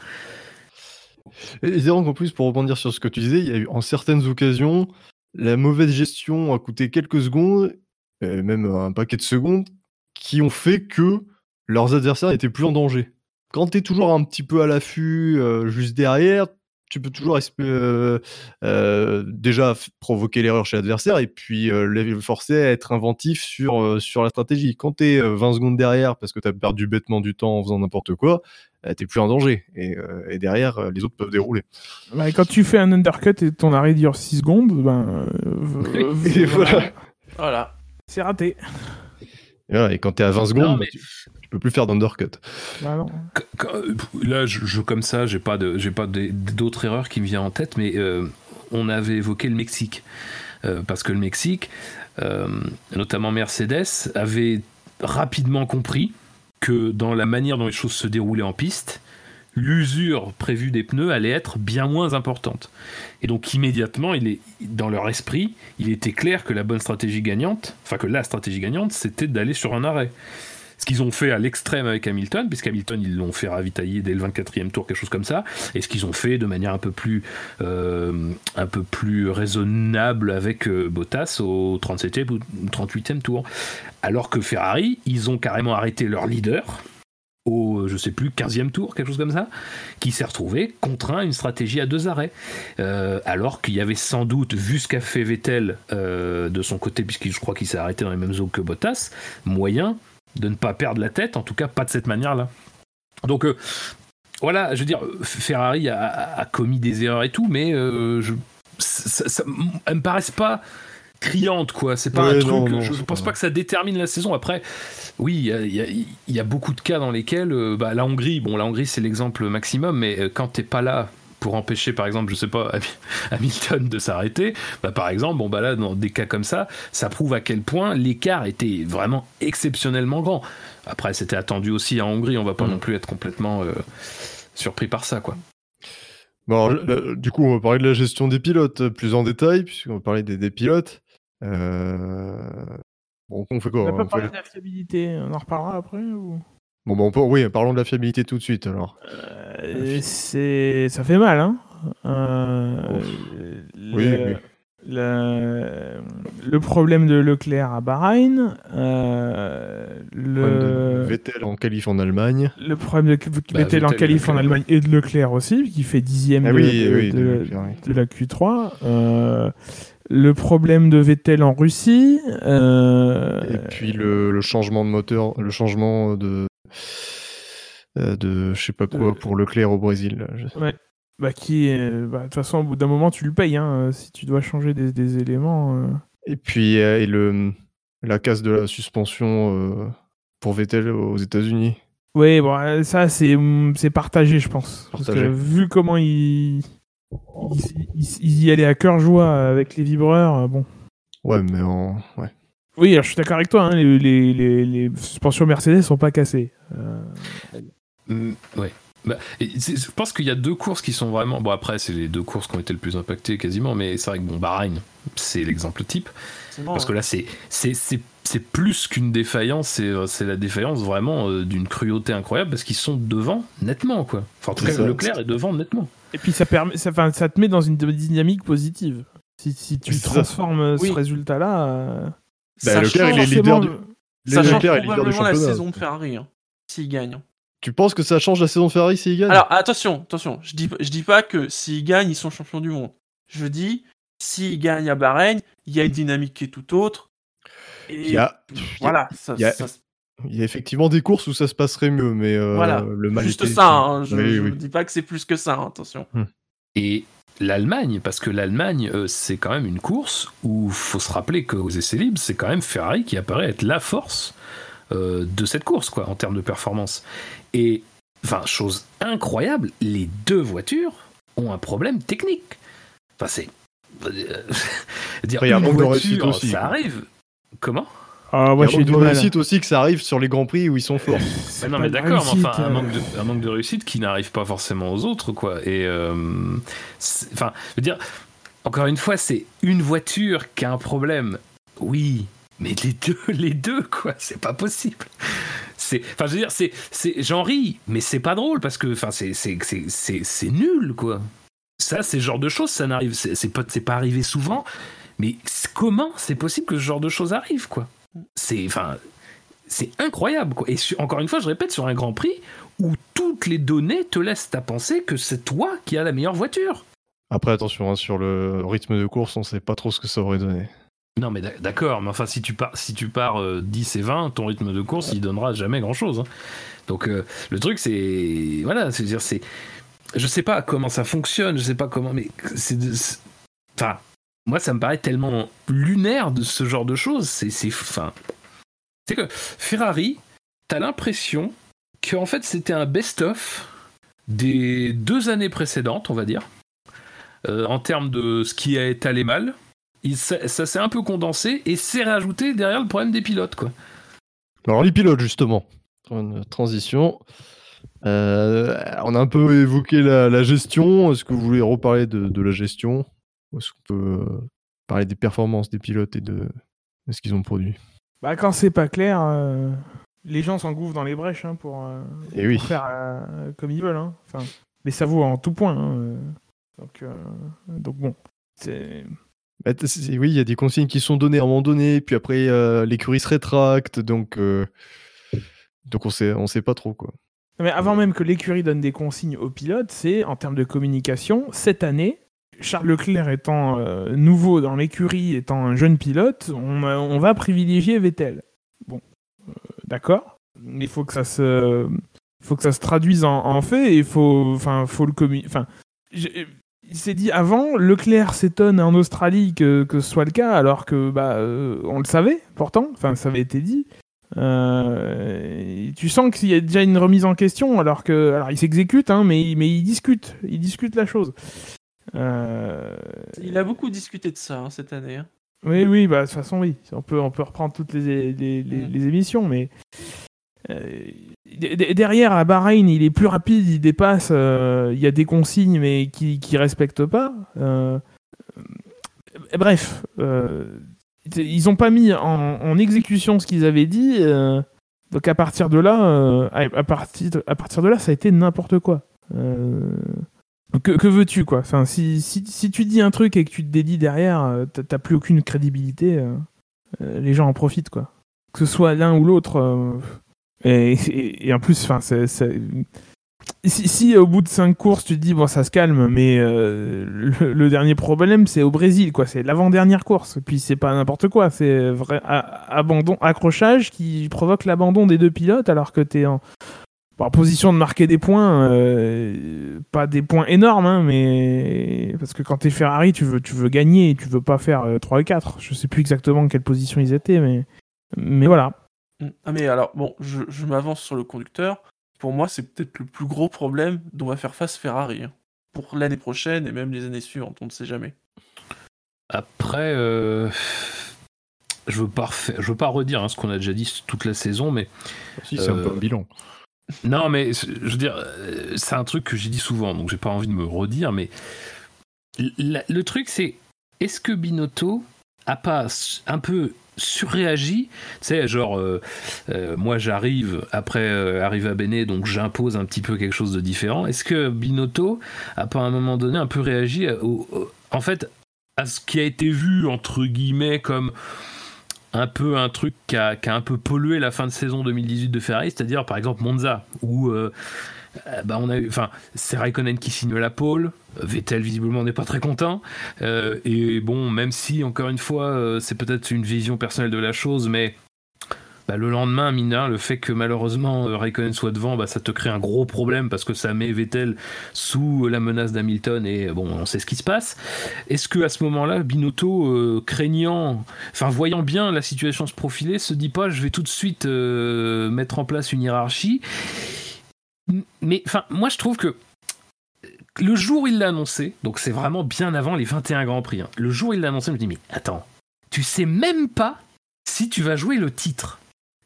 A: Et Zéro, en plus, pour rebondir sur ce que tu disais, il y a eu en certaines occasions, la mauvaise gestion a coûté quelques secondes, même un paquet de secondes, qui ont fait que leurs adversaires n'étaient plus en danger. Quand tu es toujours un petit peu à l'affût, euh, juste derrière, tu peux toujours euh, euh, déjà provoquer l'erreur chez l'adversaire et puis euh, les forcer à être inventif sur, euh, sur la stratégie. Quand tu es 20 secondes derrière parce que tu as perdu bêtement du temps en faisant n'importe quoi, euh, t'es plus en danger. Et, euh, et derrière, euh, les autres peuvent dérouler.
C: Bah, quand tu fais un undercut et ton arrêt dure 6 secondes, ben. euh,
A: Et voilà.
B: Voilà.
C: C'est raté.
A: Et, voilà, et quand tu es à 20 secondes,
D: Non,
A: bah,
D: mais-
A: tu, tu peux plus faire d'undercut.
C: Bah
D: euh, là, je, je- comme ça, j'ai pas de, j'ai pas d'autres erreurs qui me viennent en tête, mais euh, on avait évoqué le Mexique Euh, parce que le Mexique, euh, notamment Mercedes, avait rapidement compris que dans la manière dont les choses se déroulaient en piste, l'usure prévue des pneus allait être bien moins importante. Et donc immédiatement, il est dans leur esprit, il était clair que la bonne stratégie gagnante, enfin que la stratégie gagnante, c'était d'aller sur un arrêt. Ce qu'ils ont fait à l'extrême avec Hamilton, puisqu'Hamilton, ils l'ont fait ravitailler dès le 24e tour, quelque chose comme ça, et ce qu'ils ont fait de manière un peu plus, euh, un peu plus raisonnable avec euh, Bottas au 37e ou 38e tour. Alors que Ferrari, ils ont carrément arrêté leur leader au, je sais plus, 15e tour, quelque chose comme ça, qui s'est retrouvé contraint à une stratégie à deux arrêts. Euh, alors qu'il y avait sans doute, vu ce qu'a fait Vettel euh, de son côté, puisque je crois qu'il s'est arrêté dans les mêmes eaux que Bottas, moyen de ne pas perdre la tête, en tout cas pas de cette manière-là. Donc euh, voilà, je veux dire, Ferrari a, a- a commis des erreurs et tout, mais euh, je, ça, ça- elles me paraissent pas criantes, quoi. C'est pas
A: Ouais,
D: un truc.
A: non, non,
D: je
A: c'est
D: pense
A: pas-
D: pas que ça détermine la saison. Après, oui, il y y a beaucoup de cas dans lesquels, euh, bah, la Hongrie, bon, la Hongrie c'est l'exemple maximum, mais euh, quand t'es pas là pour empêcher, par exemple, je sais pas, Ham- [LAUGHS] Hamilton de s'arrêter, bah, par exemple, bon, bah là, dans des cas comme ça, ça prouve à quel point l'écart était vraiment exceptionnellement grand. Après, c'était attendu aussi en Hongrie, on va pas
A: Mm.
D: non plus être complètement euh, surpris par ça, quoi.
A: Bon, alors, là, du coup, on va parler de la gestion des pilotes euh, plus en détail, puisqu'on va parler des, des pilotes. Euh... Bon, on fait quoi?
C: On pas
A: fait-
C: parlé de la fiabilité, on en reparlera après ou...
A: Bon, bah, on peut... oui, parlons de la fiabilité tout de suite, alors.
C: Euh, c'est... Ça fait mal, hein Euh, le...
A: Oui, oui.
C: Le... le problème de Leclerc à Bahreïn, euh, le...
A: Vettel en qualif en Allemagne.
C: le problème de
D: Bah,
C: Vettel en
D: Vettel,
C: qualif en. Allemagne et de Leclerc aussi, qui fait dixième
A: Ah
C: de,
A: oui,
C: la Q3. euh, le problème de Vettel en Russie. euh,
A: Et puis le, le changement de moteur, le changement de. Euh, de je sais pas quoi
C: Euh,
A: pour Leclerc au Brésil. je-
C: bah, qui, euh, bah, de toute façon, au bout d'un moment, tu le payes. Hein, euh, si tu dois changer des, des éléments. euh.
A: Et puis euh, et le, la casse de la suspension euh, pour Vettel aux États-Unis.
C: Oui, bon, euh, ça, c'est hum, c'est partagé, je pense. Parce
A: Partagé.
C: que vu comment il. Ils il, il y allait à cœur joie avec les vibreurs, euh, bon.
A: Ouais, mais en. Ouais.
C: Oui, alors, je suis d'accord avec toi, hein, les, les, les, les suspensions Mercedes sont pas cassées. Euh,
D: Mm, ouais. Bah, je pense qu'il y a deux courses qui sont vraiment. Bon, après, c'est les deux courses qui ont été le plus impactées quasiment, mais c'est vrai que bon, Bahreïn, c'est l'exemple type.
B: Bon,
D: Parce que là, c'est c'est- c'est- c'est plus qu'une défaillance, c'est euh, c'est la défaillance vraiment euh, d'une cruauté incroyable parce qu'ils sont devant nettement, quoi. Enfin, en tout cas,
A: ça.
D: Leclerc est devant nettement.
C: Et puis ça, permet, ça, enfin, ça te met dans une dynamique positive. Si, si tu transformes
B: Oui.
C: ce résultat-là. euh,
A: Bah, Leclerc, il est leader du-
C: le-
B: Ça
A: Leclerc
B: change
A: est leader du
B: probablement la
A: championnat.
B: saison de Ferrari, hein, s'il gagne.
A: Tu penses que ça change la saison de Ferrari s'il gagne?
B: Alors attention, attention, je dis, je dis pas que s'ils gagnent, ils sont champions du monde. Je dis, s'ils gagnent à Bahreïn, il y a une dynamique qui est tout autre. Et
A: Il y a,
B: voilà, ça,
A: il y a-
B: ça-
A: il y a effectivement des courses où ça se passerait mieux, mais euh,
B: voilà.
A: le mal
B: juste
A: était-
B: ça. hein, je,
A: oui.
B: dis pas que c'est plus que ça. hein, attention.
D: Et l'Allemagne, parce que l'Allemagne, euh, c'est quand même une course où faut se rappeler qu'aux essais libres, c'est quand même Ferrari qui apparaît être la force euh, de cette course, quoi, en termes de performance. Et, enfin, chose incroyable, les deux voitures ont un problème technique. Enfin, c'est. euh, [LAUGHS] dire,
A: Après, il y a un
D: une
A: manque de
D: voiture,
A: réussite aussi,
D: Ça
A: quoi.
D: arrive. Comment?
C: Ah,
A: Il y
C: moi,
A: a
C: j'ai
A: de réussite aussi que ça arrive sur les grands prix où ils sont forts.
D: Ouais, non, mais d'accord, mais enfin, un,
C: euh.
D: manque de, un manque de réussite qui n'arrive pas forcément aux autres, quoi. Et, euh, enfin, je veux dire, encore une fois, c'est une voiture qui a un problème. Oui, mais les deux, [LAUGHS] les deux, quoi, c'est pas possible. C'est, enfin, je veux dire, c'est, c'est, j'en ris, mais c'est pas drôle parce que, enfin, c'est, c'est, c'est, nul, quoi. Ça, c'est ce genre de choses, ça n'arrive, c'est, pas, c'est pas arrivé souvent. Mais comment c'est possible que ce genre de choses arrive, quoi? C'est, enfin, c'est incroyable. Quoi. Et encore une fois, je répète, sur un Grand Prix où toutes les données te laissent à penser que c'est toi qui as la meilleure voiture.
A: Après, attention, hein, sur le rythme de course, on sait pas trop ce que ça aurait donné.
D: Non, mais d'ac- d'accord, mais enfin, si tu pars, si tu pars euh, 10 et 20, ton rythme de course, il donnera jamais grand chose. Donc, euh, le truc, c'est. Voilà, c'est-à-dire, c'est. Je sais pas comment ça fonctionne, je sais pas comment, mais Enfin, moi, ça me paraît tellement lunaire de ce genre de choses. C'est. c'est- que Ferrari, t'as l'impression qu'en fait, c'était un best-of des deux années précédentes, on va dire, euh, en termes de ce qui été allé mal il, ça, ça s'est un peu condensé et s'est rajouté derrière le problème des pilotes quoi.
A: Alors, les pilotes, justement, une transition. Euh, on a un peu évoqué la, la gestion. Est-ce que vous voulez reparler de, de la gestion? Ou est-ce qu'on peut euh, parler des performances des pilotes et de, de ce qu'ils ont produit?
C: Bah, quand c'est pas clair, euh, les gens s'engouffrent dans les brèches hein, pour, euh,
A: Et oui.
C: pour faire euh, comme ils veulent. hein. Enfin, mais ça vaut en tout point. hein. Donc, euh, donc bon, c'est.
A: Bah, oui, il y a des consignes qui sont données à un moment donné, puis après euh, l'écurie se rétracte, donc euh, donc on sait on sait pas trop quoi.
C: Mais avant même que l'écurie donne des consignes aux pilotes, c'est en termes de communication, cette année, Charles Leclerc étant euh, nouveau dans l'écurie, étant un jeune pilote, on, va privilégier Vettel. Bon, d'accord, mais il faut que ça se, faut que ça se traduise en, fait et il faut, faut le communiquer. Il s'est dit avant, Leclerc s'étonne en Australie que, que ce soit le cas, alors que bah, euh, on le savait pourtant, enfin ça avait été dit. Euh, tu sens qu'il y a déjà une remise en question, alors que, alors il s'exécute, hein, mais, mais il discute, il discute la chose. Euh,
B: Il a beaucoup discuté de ça hein, cette année. hein.
C: oui, oui, bah de toute façon, oui. On peut, on peut reprendre toutes les, les, les-
B: Mm.
C: les émissions, mais derrière, à Bahreïn, il est plus rapide, il dépasse. euh, Il y a des consignes, mais qui qui respectent pas. Euh, euh, bref, euh, ils ont pas mis en, exécution ce qu'ils avaient dit. euh, donc à partir de là, euh, à, partir de, là, ça a été n'importe quoi. Euh, que, veux-tu quoi? Enfin, si, tu dis un truc et que tu te dédies derrière, euh, t'as plus aucune crédibilité. euh, euh, les gens en profitent quoi. Que ce soit l'un ou l'autre. euh, et, en plus, enfin, si, si au bout de cinq courses tu te dis bon ça se calme, mais euh, le, dernier problème c'est au Brésil quoi. C'est l'avant-dernière course. Et puis c'est pas n'importe quoi. C'est vrai abandon, accrochage qui provoque l'abandon des deux pilotes alors que t'es en en position de marquer des points, euh, pas des points énormes, hein, mais parce que quand t'es Ferrari, tu veux, tu veux gagner, tu veux pas faire euh, 3 et 4. Je sais plus exactement quelle position ils étaient, mais, mais voilà.
B: Mm. Ah mais alors, bon, je, je m'avance sur le conducteur. Pour moi, c'est peut-être le plus gros problème dont va faire face Ferrari. hein. Pour l'année prochaine et même les années suivantes, on ne sait jamais.
D: Après, euh, je veux pas refaire- je veux pas redire hein, ce qu'on a déjà dit toute la saison, mais
A: Si c'est un peu
D: Euh,
A: un bilan.
D: non, mais c'est- je veux dire, euh, c'est un truc que j'ai dit souvent, donc j'ai pas envie de me redire, mais la- le truc c'est, est-ce que Binotto a pas un peu surréagi Tu sais, genre, euh, euh, moi j'arrive après euh, arriver à Bene, donc j'impose un petit peu quelque chose de différent. Est-ce que Binotto a pas à un moment donné un peu réagi à- au- au- en fait, à ce qui a été vu entre guillemets comme un peu un truc qui a, qui a un peu pollué la fin de saison 2018 de Ferrari, c'est-à-dire par exemple Monza, où euh, euh, bah, on a enfin, c'est Raikkonen qui signe la pole, Vettel visiblement n'est pas très content, euh, et bon, même si encore une fois euh, c'est peut-être une vision personnelle de la chose, mais bah, le lendemain, rien, le fait que malheureusement euh, Raikkonen soit devant, bah, ça te crée un gros problème parce que ça met Vettel sous la menace d'Hamilton et bon, on sait ce qui se passe. Est-ce que à ce moment-là, Binotto, euh, craignant, enfin voyant bien la situation se profiler, se dit pas, je vais tout de suite euh, mettre en place une hiérarchie Mais enfin, moi je trouve que le jour où il l'a annoncé, donc c'est vraiment bien avant les 21 Grands Prix, hein, le jour où il l'a annoncé, je me dis, mais attends, tu sais même pas si tu vas jouer le titre.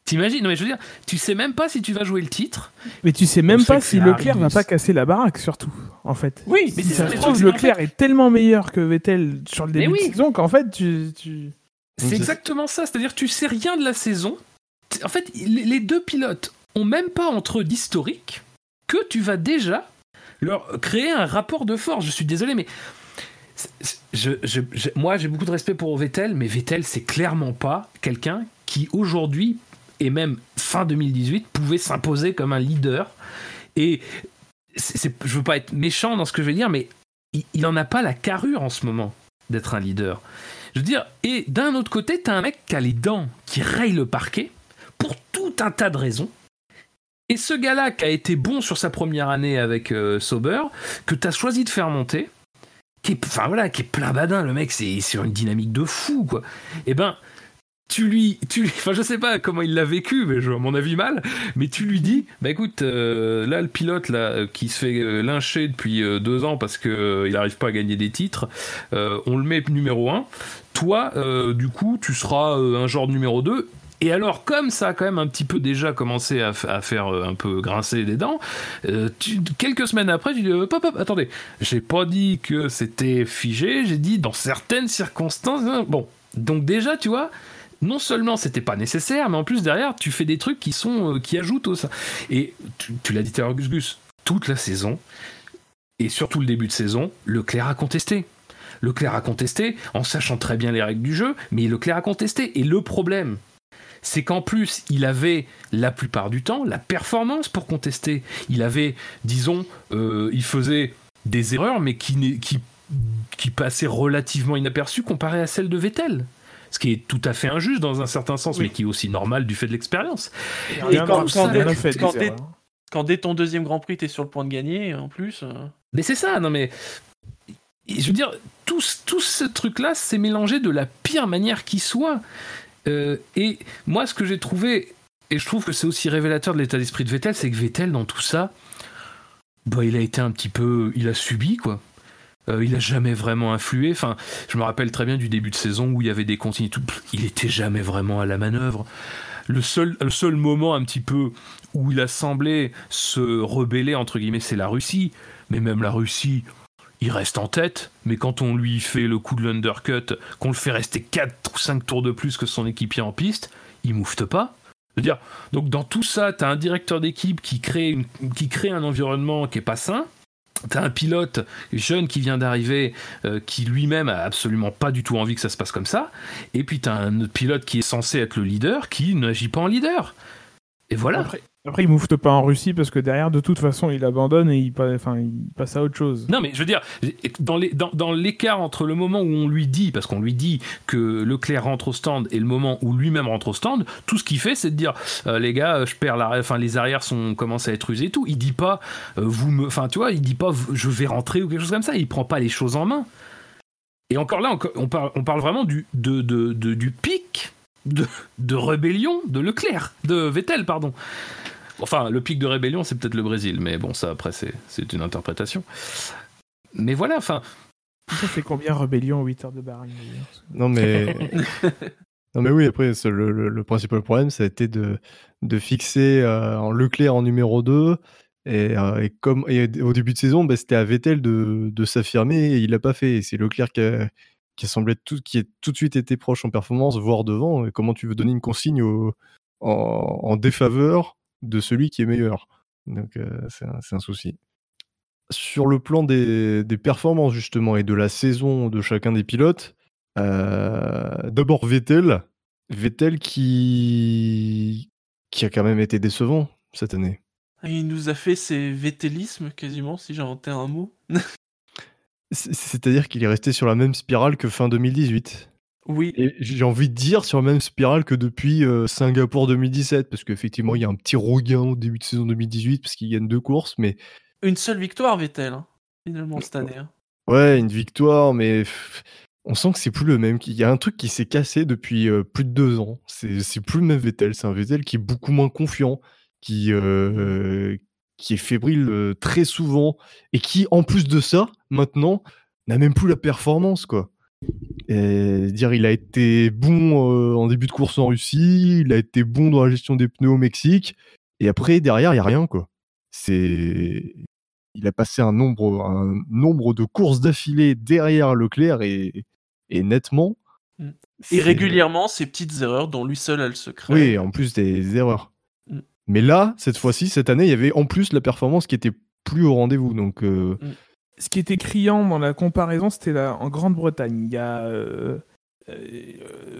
D: T'imagines Non mais je veux dire, tu sais même pas si tu vas jouer le titre.
C: Mais tu sais même
D: On
C: pas si Leclerc va pas casser la baraque, surtout, en fait.
D: Oui, mais
C: Si
D: c'est
C: ça se
D: le
C: trouve, Leclerc est tellement meilleur que Vettel sur le début
D: oui.
C: de saison qu'en fait, tu, tu...
D: C'est exactement ça, c'est-à-dire tu sais rien de la saison. En fait, les les deux pilotes ont même pas entre eux d'historique que tu vas déjà leur créer un rapport de force. Je suis désolé, mais moi j'ai beaucoup de respect pour Vettel, mais Vettel c'est clairement pas quelqu'un qui aujourd'hui et même fin 2018 pouvait s'imposer comme un leader. Et c'est, je veux pas être méchant dans ce que je vais dire, mais il, il en a pas la carrure en ce moment d'être un leader. Je veux dire, et d'un autre côté, t'as un mec qui a les dents, qui raye le parquet, pour tout un tas de raisons. Et ce gars-là qui a été bon sur sa première année avec euh, Sauber, que t'as choisi de faire monter, qui est, voilà, qui est plein badin, le mec, c'est sur une dynamique de fou, quoi. Et ben, tu lui, tu [LAUGHS] enfin je sais pas comment il l'a vécu, mais je, à mon avis mal, mais tu lui dis, bah écoute, euh, là le pilote là euh, qui se fait lyncher depuis deux ans parce que euh, il arrive pas à gagner des titres, on le met numéro un. Toi, du coup, tu seras un genre numéro 2 et alors, comme ça a quand même un petit peu déjà commencé à, faire euh, un peu grincer des dents, euh, quelques semaines après, tu dis hop, hop, hop, attendez, j'ai pas dit que c'était figé, j'ai dit dans certaines circonstances. hein, Bon, donc déjà, tu vois, non seulement c'était pas nécessaire, mais en plus derrière, tu fais des trucs qui sont euh, qui ajoutent au ça. Et tu, l'as dit à Gus Gus, toute la saison et surtout le début de saison, Leclerc a contesté. Leclerc a contesté en sachant très bien les règles du jeu, mais Leclerc a contesté. Et le problème, c'est qu'en plus, il avait la plupart du temps la performance pour contester. Il avait, disons, euh, il faisait des erreurs, mais qui, qui, qui passaient relativement inaperçues comparées à celles de Vettel. Ce qui est tout à fait injuste dans un certain sens,
B: Oui.
D: mais qui est aussi normal du fait de l'expérience.
C: Et
B: quand-
C: quand,
B: dès ton deuxième Grand Prix, t'es sur le point de gagner, en plus. euh,
D: Mais c'est ça, non mais. Je veux dire, tout, ce- tout ce truc-là s'est mélangé de la pire manière qui soit. Euh, et moi, ce que j'ai trouvé, et je trouve que c'est aussi révélateur de l'état d'esprit de Vettel, c'est que Vettel, dans tout ça, bah, il a été un petit peu. Il a subi, quoi. Euh, il a jamais vraiment influé. Enfin, je me rappelle très bien du début de saison où il y avait des consignes et tout. Il était jamais vraiment à la manœuvre. Le seul, le seul moment un petit peu où il a semblé se rebeller, entre guillemets, c'est la Russie. Mais même la Russie, il reste en tête. Mais quand on lui fait le coup de l'undercut, qu'on le fait rester 4 ou 5 tours de plus que son équipier en piste, il moufte pas. Donc dans tout ça, t'as un directeur d'équipe qui crée, qui crée un environnement qui est pas sain. T'as un pilote jeune qui vient d'arriver, euh, qui lui-même a absolument pas du tout envie que ça se passe comme ça. Et puis t'as un autre pilote qui est censé être le leader, qui n'agit pas en leader. Et voilà.
C: Après, il moufte pas en Russie parce que derrière, de toute façon, il abandonne et il, passe à autre chose.
D: Non, mais je veux dire, dans l'écart entre le moment où on lui dit, parce qu'on lui dit que Leclerc rentre au stand et le moment où lui-même rentre au stand, tout ce qu'il fait, c'est de dire, euh, les gars, je perds la, enfin, les arrières sont commencent à être usés et tout. Il dit pas, euh, vous me, enfin, tu vois, il dit pas, je vais rentrer ou quelque chose comme ça. Il prend pas les choses en main. Et encore là, on parle, vraiment du, pic de rébellion de Leclerc, de Vettel, pardon. Enfin, le pic de rébellion, c'est peut-être le Brésil, mais bon, ça, après, c'est c'est une interprétation. Mais voilà, enfin,
C: Ça fait combien Rébellion aux 8 heures de Bahreïn
A: Non mais [LAUGHS] non mais oui après c'est le, le- le principal problème ça a été de, de fixer euh, Leclerc en numéro 2 et, euh, et comme et au début de saison bah, c'était à Vettel de, de s'affirmer et il l'a pas fait c'est Leclerc qui a, qui a semblé tout qui a tout de suite été proche en performance voire devant et comment tu veux donner une consigne au- en, en défaveur de celui qui est meilleur donc euh, c'est un, un souci sur le plan des, des performances justement et de la saison de chacun des pilotes euh, D'abord Vettel, Vettel qui qui a quand même été décevant cette année.
B: Il nous a fait ses vétélismes quasiment, si j'inventais un mot. [LAUGHS]
A: C'est-à-dire qu'il est resté sur la même spirale que fin 2018.
B: Oui,
A: Et j'ai envie de dire sur la même spirale que depuis euh, Singapour 2017, parce qu'effectivement il y a un petit regain au début de saison 2018 parce qu'il gagne deux courses, mais
B: une seule victoire, Vettel, hein, finalement, cette année. hein.
A: ouais une victoire, mais on sent que c'est plus le même. Il y a un truc qui s'est cassé depuis euh, plus de deux ans. C'est c'est plus le même Vettel. C'est un Vettel qui est beaucoup moins confiant, qui euh, qui est fébrile euh, très souvent et qui, en plus de ça, maintenant n'a même plus la performance quoi. Et dire il a été bon euh, en début de course en Russie, il a été bon dans la gestion des pneus au Mexique, et après derrière il y a rien quoi. C'est il a passé un nombre un nombre de courses d'affilée derrière Leclerc et, et nettement.
B: Mm. Et régulièrement, ces petites erreurs dont lui seul a le secret.
A: Oui, en plus des erreurs.
B: Mm.
A: Mais là, cette fois-ci, cette année, il y avait en plus la performance qui était plus au rendez-vous. Donc, euh,
C: Ce qui était criant dans la comparaison, c'était en Grande-Bretagne. Il y a euh, euh,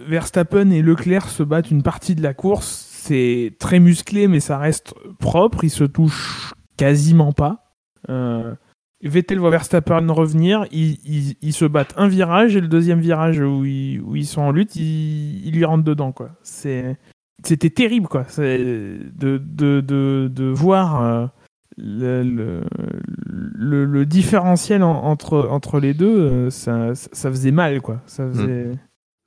C: Verstappen et Leclerc se battent une partie de la course. c'est très musclé, mais ça reste propre. Il se touche quasiment pas. Euh, Vettel voit Verstappen revenir, ils, ils- ils se battent un virage et le deuxième virage où ils, ils sont en lutte, ils, ils lui rentrent dedans. C'était terrible quoi. De, de, de, voir le, le, le- le différentiel en- entre, entre les deux, euh, ça, ça faisait mal. quoi. Ça faisait...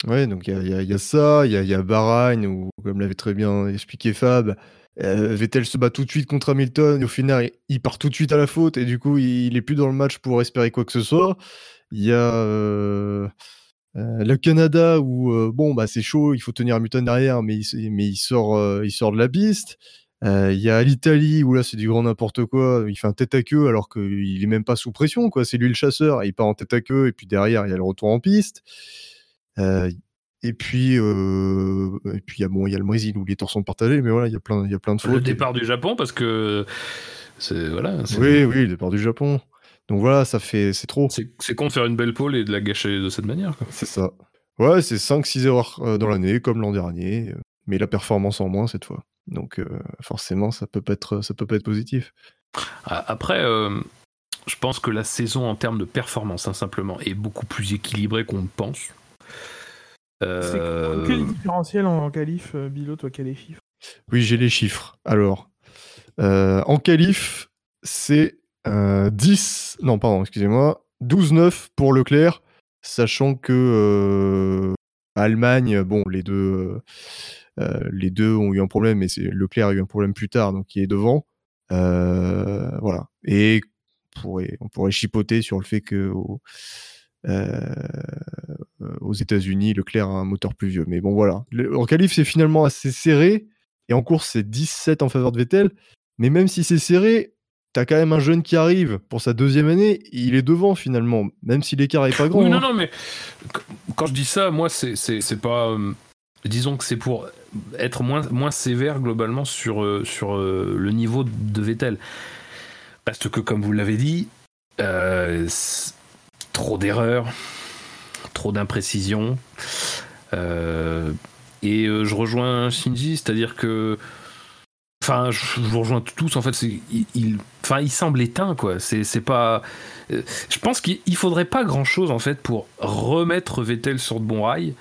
A: Ouais, donc il y a, y y ça, il y a, y a Bahreïn, où, comme l'avait très bien expliqué Fab, euh, Vettel se bat tout de suite contre Hamilton, et au final, il, part tout de suite à la faute, et du coup, il, il est plus dans le match pour espérer quoi que ce soit. Il y a euh, euh, le Canada, où, bon, bah, c'est chaud, il faut tenir Hamilton derrière, mais il, mais il, sort, il sort de la piste. Euh, Il y a l'Italie, où là, c'est du grand n'importe quoi, il fait un tête à queue, alors qu'il est même pas sous pression, quoi. C'est lui le chasseur, il part en tête à queue, et puis derrière, il y a le retour en piste. Euh, et puis, euh, et puis il y a bon, il y a le Brésil où les tours sont partagés, mais voilà, il y a plein, il y a plein de fautes.
D: Le départ du Japon, parce que c'est voilà,
A: Oui, oui, le départ du Japon. Donc voilà, ça fait, c'est trop.
D: c'est- con de faire une belle pole et de la gâcher de cette manière.
A: C'est ça. Ouais, c'est 5-6 erreurs dans l'année, comme l'an dernier, mais la performance en moins cette fois. Donc euh, forcément, ça peut pas être, ça peut pas être positif.
D: Après, euh, je pense que la saison en termes de performance, hein, simplement, est beaucoup plus équilibrée qu'on ne pense.
C: C'est
D: Euh,
C: Quel différentiel en qualif, euh, Bilo, toi, quel est les chiffres
A: Oui, j'ai les chiffres. Alors, euh, en qualif, c'est euh, 10, non, pardon, excusez-moi, 12-9 pour Leclerc, sachant que euh, Allemagne, bon, les deux, les deux ont eu un problème, mais c'est Leclerc a eu un problème plus tard, donc il est devant. Euh, voilà. Et on pourrait, on pourrait chipoter sur le fait que au- euh, aux États-Unis, Leclerc a un moteur plus vieux. Mais bon, voilà. Le- en qualif, c'est finalement assez serré. Et en course, c'est 17 en faveur de Vettel. Mais même si c'est serré, t'as quand même un jeune qui arrive pour sa deuxième année. Il est devant finalement, même si l'écart est pas grand.
D: Oui, non,
A: hein.
D: non, mais qu- quand je dis ça, moi, c'est pas. euh, disons que c'est pour être moins, moins sévère globalement sur, euh, sur euh, le niveau de Vettel. Parce que, comme vous l'avez dit, euh, trop d'erreurs, trop d'imprécisions. et je rejoins Shinji, c'est-à-dire que. Enfin, je vous rejoins tous. En fait, il, il- semble éteint, quoi. C'est pas. Je pense qu'il il faudrait pas grand chose en fait pour remettre Vettel sur de bons rails,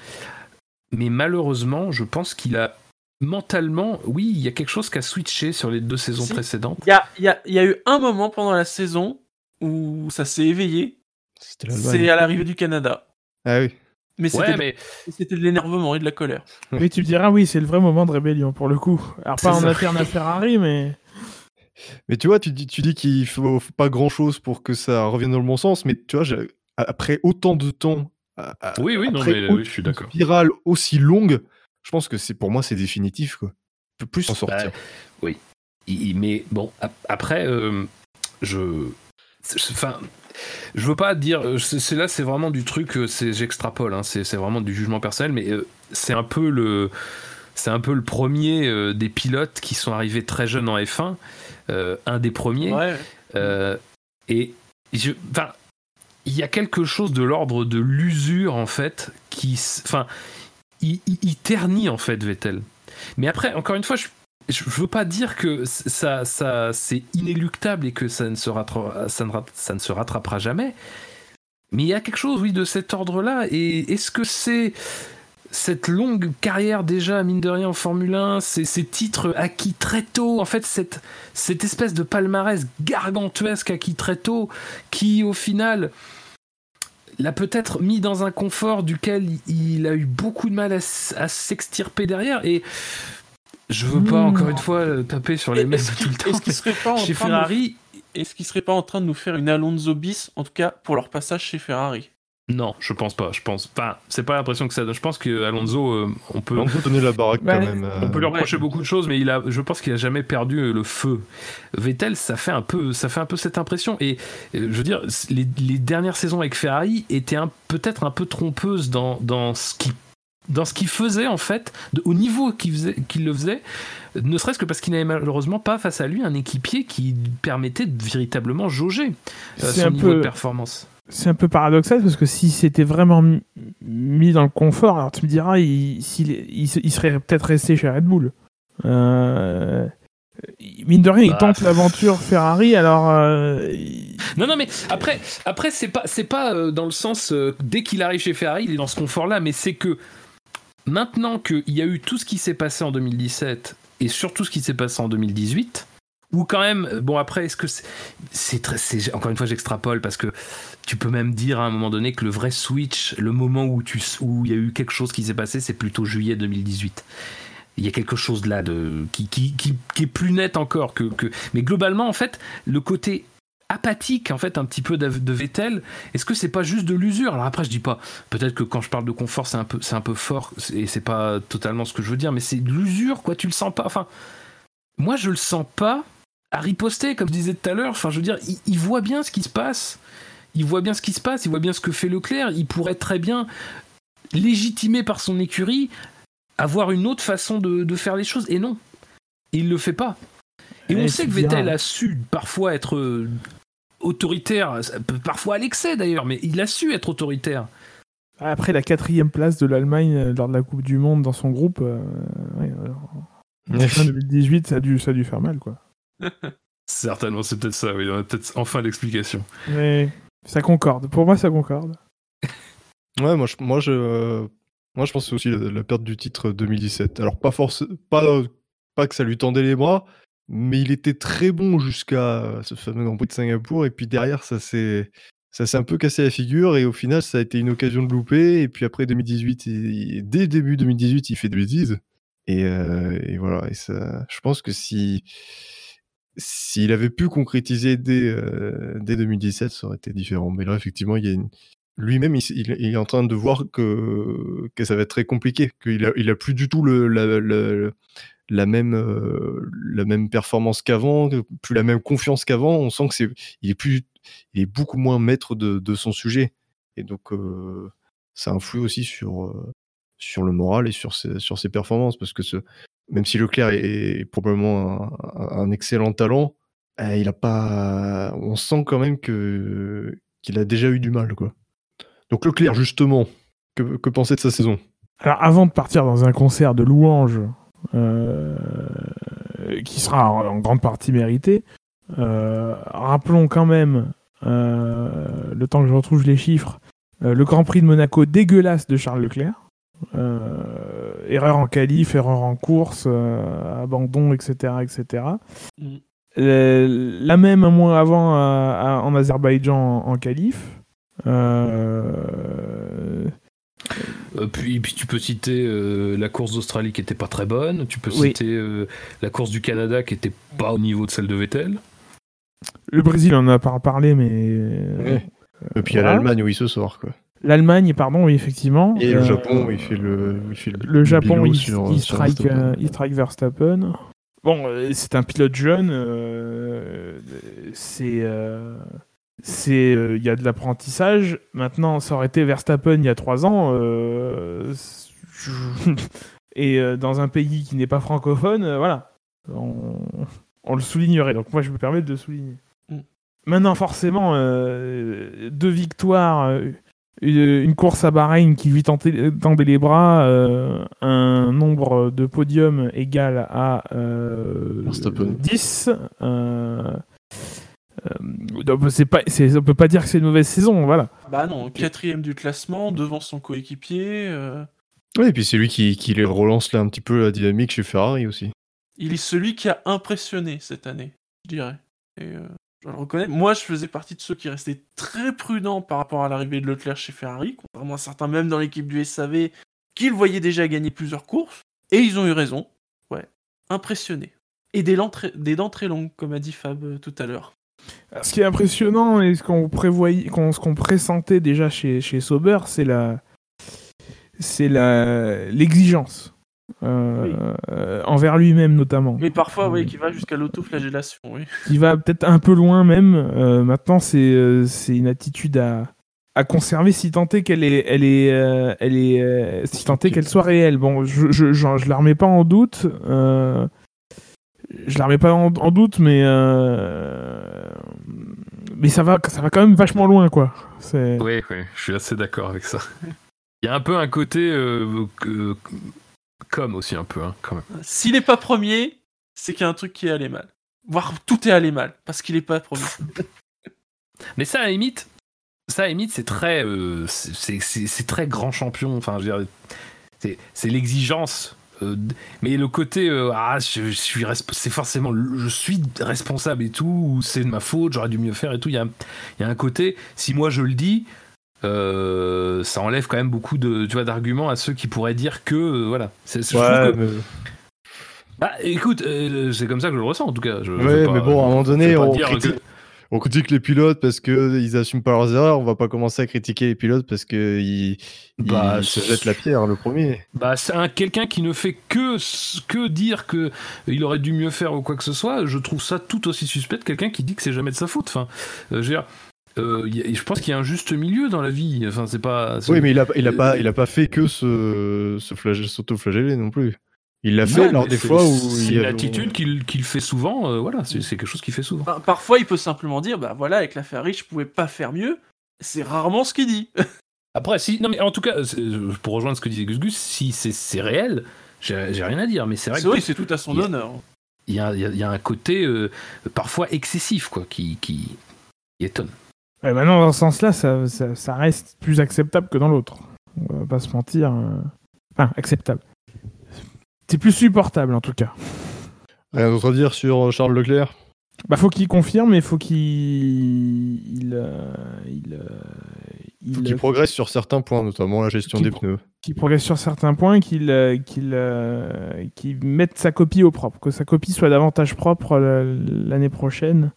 D: mais malheureusement, je pense qu'il a mentalement, oui, il y a quelque chose qui a switché sur les deux saisons
B: Si.
D: précédentes.
B: Il y a, il y, a, il y a eu un moment pendant la saison où ça s'est éveillé. C'est à l'arrivée du Canada.
A: Ah oui.
B: Mais c'était
D: Ouais,
B: de-
D: mais
B: l'énervement et de la colère. [LAUGHS]
C: Oui, tu me diras, oui, c'est le vrai moment de rébellion pour le coup. Alors, pas en
D: ça.
C: interne à Ferrari, mais.
A: Mais tu vois, tu dis, tu dis qu'il faut, faut pas grand chose pour que ça revienne dans le bon sens. Mais tu vois, après autant de temps,
D: oui, oui, non, mais oui, je suis d'accord.
A: spirale aussi longue, je pense que c'est pour moi c'est définitif quoi. Je peux plus s'en sortir.
D: Bah, oui. Il- il- mais bon, ap- après, euh, je. Enfin, je veux pas dire. euh, C'est là, c'est vraiment du truc. euh, c'est J'extrapole. hein, c'est c'est vraiment du jugement personnel, mais euh, c'est un peu le. C'est un peu le premier euh, des pilotes qui sont arrivés très jeunes en F1, euh, un des premiers.
B: Ouais.
D: Euh, et je, enfin, il y a quelque chose de l'ordre de l'usure en fait qui, enfin, il, ternit en fait Vettel. Mais après, encore une fois, je, je veux pas dire que ça, ça, c'est inéluctable et que ça ne se rattrapera, ça ne, ça ne se rattrapera jamais. Mais il y a quelque chose, oui, de cet ordre-là. Et est-ce que c'est cette longue carrière déjà, mine de rien, en Formule 1, ces, ces titres acquis très tôt, en fait, cette, cette espèce de palmarès gargantuesque acquis très tôt, qui au final l'a peut-être mis dans un confort duquel il, a eu beaucoup de mal à, s- à s'extirper derrière. Et je veux pas,
C: Mmh.
D: encore une fois, euh, taper sur les mêmes [LAUGHS] tout le
B: qu'il
D: temps.
B: est-ce qu'il serait pas en
D: Chez
B: train de-
D: Ferrari,
B: est-ce qu'il serait pas en train de nous faire une Alonso bis, en tout cas pour leur passage chez Ferrari?
D: Non, je pense pas. Je pense, enfin, c'est pas l'impression que ça donne. Je pense que Alonso, euh, on peut,
A: On peut donner la baraque
C: Bah,
A: quand même.
D: On peut lui
A: euh,
D: reprocher beaucoup de choses, mais il a, je pense qu'il a jamais perdu euh, le feu. Vettel, ça fait un peu, ça fait un peu cette impression. Et euh, je veux dire, les, les dernières saisons avec Ferrari étaient peut-être un peu trompeuses dans, dans ce qui dans ce qu'il faisait en fait, de- au niveau qu'il le faisait, ne serait-ce que parce qu'il n'avait malheureusement pas face à lui un équipier qui permettait de véritablement jauger euh, son
C: un
D: niveau de performance.
C: C'est un peu paradoxal parce que si c'était vraiment mi- mis dans le confort, alors tu me diras, il, serait peut-être resté chez Red Bull. Euh, mine de rien, il
D: Bah.
C: tente l'aventure Ferrari, alors. euh, il-
D: Non, non, mais après, après c'est pas, c'est pas euh, dans le sens euh, dès qu'il arrive chez Ferrari, il est dans ce confort-là, mais c'est que maintenant qu'il y a eu tout ce qui s'est passé en 2017 et surtout ce qui s'est passé en 2018, ou quand même, euh, bon après, est-ce que c'est, encore une fois, j'extrapole parce que tu peux même dire à un moment donné que le vrai switch, le moment où il y a eu quelque chose qui s'est passé, c'est plutôt juillet 2018. Il y a quelque chose là de qui, qui, qui, qui est plus net encore que, que. Mais globalement, en fait, le côté apathique en fait un petit peu de, de Vettel est-ce que c'est pas juste de l'usure? Alors après je dis pas peut-être que quand je parle de confort c'est un peu c'est un peu fort et c'est pas totalement ce que je veux dire mais c'est de l'usure quoi tu le sens pas enfin moi je le sens pas à riposter comme je disais tout à l'heure. Enfin je veux dire il, il voit bien ce qui se passe. Il voit bien ce qui se passe. Il voit bien ce que fait Leclerc. Il pourrait très bien légitimé par son écurie avoir une autre façon de, de faire les choses. Et non. Il le fait pas. Et
C: Ouais,
D: on sait
C: tu
D: que Vettel a su parfois être euh, autoritaire, parfois à l'excès d'ailleurs, mais il a su être autoritaire.
C: Après la quatrième place de l'Allemagne euh, lors de la Coupe du Monde dans son groupe, euh, ouais, alors, en [LAUGHS] fin 2018, ça a, dû, ça a dû faire mal, quoi.
E: Certainement, c'est peut-être ça, oui. On a peut-être enfin l'explication.
C: Mais ça concorde. Pour moi, ça concorde.
A: Ouais, moi je, moi, je, euh, moi, je pense que c'est aussi la, la perte du titre 2017. Alors, pas, force, pas, pas que ça lui tendait les bras, mais il était très bon jusqu'à ce fameux Grand Prix de Singapour. Et puis derrière, ça s'est ça s'est un peu cassé la figure. Et au final, ça a été une occasion de louper. Et puis après 2018, il- dès le début 2018, il fait des bêtises. Et, euh, et voilà. Et ça, je pense que si s'il avait pu concrétiser dès, euh, dès 2017, ça aurait été différent. Mais là, effectivement, il y lui-même, il, est en train de voir que, que ça va être très compliqué, qu'il a, il a plus du tout le, la même, euh, la même performance qu'avant, plus la même confiance qu'avant. On sent que c'est, il est plus, il est beaucoup moins maître de, de son sujet, et donc euh, ça influe aussi sur, euh, sur le moral et sur ses, sur ses performances, parce que ce, même si Leclerc est, probablement un, excellent talent, euh, il a pas, on sent quand même qu'il a déjà eu du mal, quoi. Donc Leclerc, justement, que, que penser de sa saison?
C: Alors, avant de partir dans un concert de louanges, euh, qui sera en, grande partie mérité, euh, rappelons quand même, le temps que je retrouve les chiffres, le Grand Prix de Monaco dégueulasse de Charles Leclerc. Euh, erreur en qualif, erreur en course, euh, abandon, etc. etc.
B: Mm.
C: Euh, la même un mois avant à- à- en Azerbaïdjan en, en qualif. Euh,
D: puis, puis tu peux citer euh, la course d'Australie qui était pas très bonne, tu peux
C: Oui.
D: citer euh, la course du Canada qui était pas au niveau de celle de Vettel.
C: Le Brésil, on en a pas parlé, mais. euh,
A: Ouais. Et puis il y a
C: voilà.
A: l'Allemagne, oui, ce soir, quoi.
C: L'Allemagne, pardon, oui, effectivement.
A: Et le
C: Euh,
A: Japon, il fait le, il fait le,
C: Le Japon, il,
A: sur-
C: il
A: sur
C: strike,
A: Verstappen.
C: euh, il strike Verstappen. Bon, euh, c'est un pilote jeune. euh, c'est. euh, c'est, euh, il y a de l'apprentissage. Maintenant, ça aurait été Verstappen il y a trois ans. euh, [LAUGHS] et euh, dans un pays qui n'est pas francophone, euh, voilà. On, on le soulignerait. Donc, moi, je me permets de le souligner.
B: Mm.
C: Maintenant, forcément, euh, deux victoires, euh, une, une course à Bahreïn qui lui tendait, tendait les bras, euh, un nombre de podiums égal à euh,
A: Verstappen.
C: 10. euh, euh, donc, c'est pas, on peut pas dire que c'est une mauvaise saison, voilà.
B: Bah non, quatrième du classement, devant son coéquipier. euh,
A: Ouais, et puis c'est lui qui, qui les relance là un petit peu la dynamique chez Ferrari aussi.
B: Il est celui qui a impressionné cette année, je dirais. Et euh, je le reconnais. Moi, je faisais partie de ceux qui restaient très prudents par rapport à l'arrivée de Leclerc chez Ferrari, contrairement à certains, même dans l'équipe du SAV, qui le voyaient déjà gagner plusieurs courses. Et ils ont eu raison. Ouais, impressionné. Et des, dents très- longues, comme a dit Fab euh, tout à l'heure.
C: Ce qui est impressionnant et ce qu'on pressentait déjà chez, chez Sauber, c'est la, c'est la, l'exigence euh,
B: Oui.
C: euh, envers lui-même notamment.
B: Mais parfois, oui, qui va jusqu'à l'autoflagellation, oui.
C: qui va peut-être un peu loin même. Euh, maintenant, c'est euh, c'est une attitude à, à conserver si tant est qu'elle est, elle est, euh, elle est, euh, si tant est qu'elle soit réelle. Bon, je, je, je, je la remets pas en doute. Euh, je la remets pas en, en doute, mais euh, mais ça va, ça va quand même vachement loin, quoi.
D: Oui, oui, je suis assez d'accord avec ça. Il y a un peu un côté, euh, que- com aussi un peu, hein, quand même.
B: S'il n'est pas premier, c'est qu'il y a un truc qui est allé mal. Voire tout est allé mal, parce qu'il n'est pas premier. [LAUGHS]
D: Mais ça, à la limite, ça, à la limite, c'est très, euh, c'est- très grand champion. Enfin, c'est- l'exigence. euh, mais le côté, euh, ah, je, je suis, c'est forcément, je suis responsable et tout, ou c'est de ma faute, j'aurais dû mieux faire et tout. Il y a, il y a un côté, si moi je le dis, euh, ça enlève quand même beaucoup de, tu vois, d'arguments à ceux qui pourraient dire que, euh, voilà. C'est- je que-
A: mais...
D: bah, écoute, euh, c'est comme ça que je le ressens en tout cas. Je,
A: Ouais,
D: pas-
A: mais bon, à un moment donné, on
D: que-
A: critique, on critique les pilotes parce qu'ils assument pas leurs erreurs. On va pas commencer à critiquer les pilotes parce qu'ils
D: Bah,
A: ils se jettent la pierre, le premier.
D: Bah, c'est un quelqu'un qui ne fait que que dire que il aurait dû mieux faire ou quoi que ce soit. Je trouve ça tout aussi suspect de quelqu'un qui dit que c'est jamais de sa faute. Enfin, je veux dire, euh, a- je pense qu'il y a un juste milieu dans la vie. Enfin, c'est pas.
A: Oui, mais il a, il a pas, il a pas fait que se, se flagell- s'auto-flageller non plus. Il l'a fait lors des
D: c'est-
A: fois où
D: c'est
A: il y
D: une
A: a-
D: attitude qu'il qu'il fait souvent. euh, voilà, c'est quelque chose qu'il fait souvent.
B: Par- Parfois, il peut simplement dire, bah voilà, avec la Ferrari, je pouvais pas faire mieux. C'est rarement ce qu'il dit. [LAUGHS]
D: Après, si, non, mais en tout cas, pour rejoindre ce que disait Gus Gus, si c'est c'est réel, j'ai j'ai rien à dire. Mais c'est vrai
B: C'est c'est tout à son
D: il y a-
B: honneur.
D: il y a, il y a- il y a un côté euh, parfois excessif, quoi, qui, qui, qui étonne.
C: Ouais, maintenant, dans ce sens-là, ça, ça- ça reste plus acceptable que dans l'autre. On va pas se mentir. euh. Enfin, acceptable. C'est plus supportable, en tout cas.
A: Rien d'autre à dire sur euh, Charles Leclerc?
C: Bah, faut qu'il confirme et faut qu'il. Il. euh, Il. euh, il-
A: Faut qu'il progresse sur certains points, notamment la gestion des
C: pro-
A: pneus.
C: qu'il progresse sur certains points, qu'il euh, qu'il qu'il mette sa copie au propre, que sa copie soit davantage propre l'année prochaine.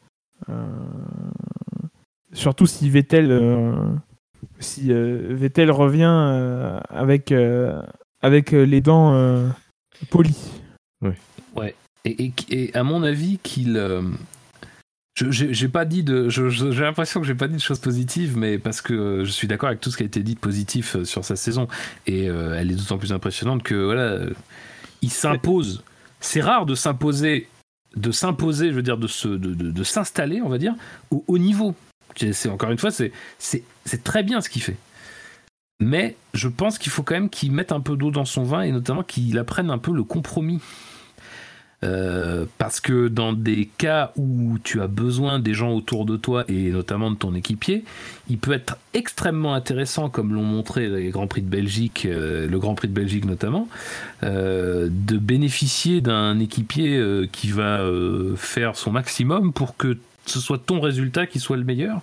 C: Surtout si Vettel, euh, si euh, Vettel revient euh, avec euh, avec euh, les dents euh, polies.
D: Et, et- et à mon avis, qu'il. euh, je- j'ai pas dit de. J'ai l'impression que j'ai pas dit de choses positives, mais parce que je suis d'accord avec tout ce qui a été dit de positif sur sa saison. Et euh, elle est d'autant plus impressionnante que, voilà, il s'impose. C'est rare de s'imposer, de s'imposer, je veux dire, de se- de, de- de s'installer, on va dire, au haut niveau. C'est encore une fois, c'est très bien ce qu'il fait. Mais je pense qu'il faut quand même qu'il mette un peu d'eau dans son vin et notamment qu'il apprenne un peu le compromis. Euh, parce que dans des cas où tu as besoin des gens autour de toi et notamment de ton équipier, il peut être extrêmement intéressant, comme l'ont montré les Grands Prix de Belgique, euh, le Grand Prix de Belgique notamment, euh, de bénéficier d'un équipier qui va faire son maximum pour que ce soit ton résultat qui soit le meilleur.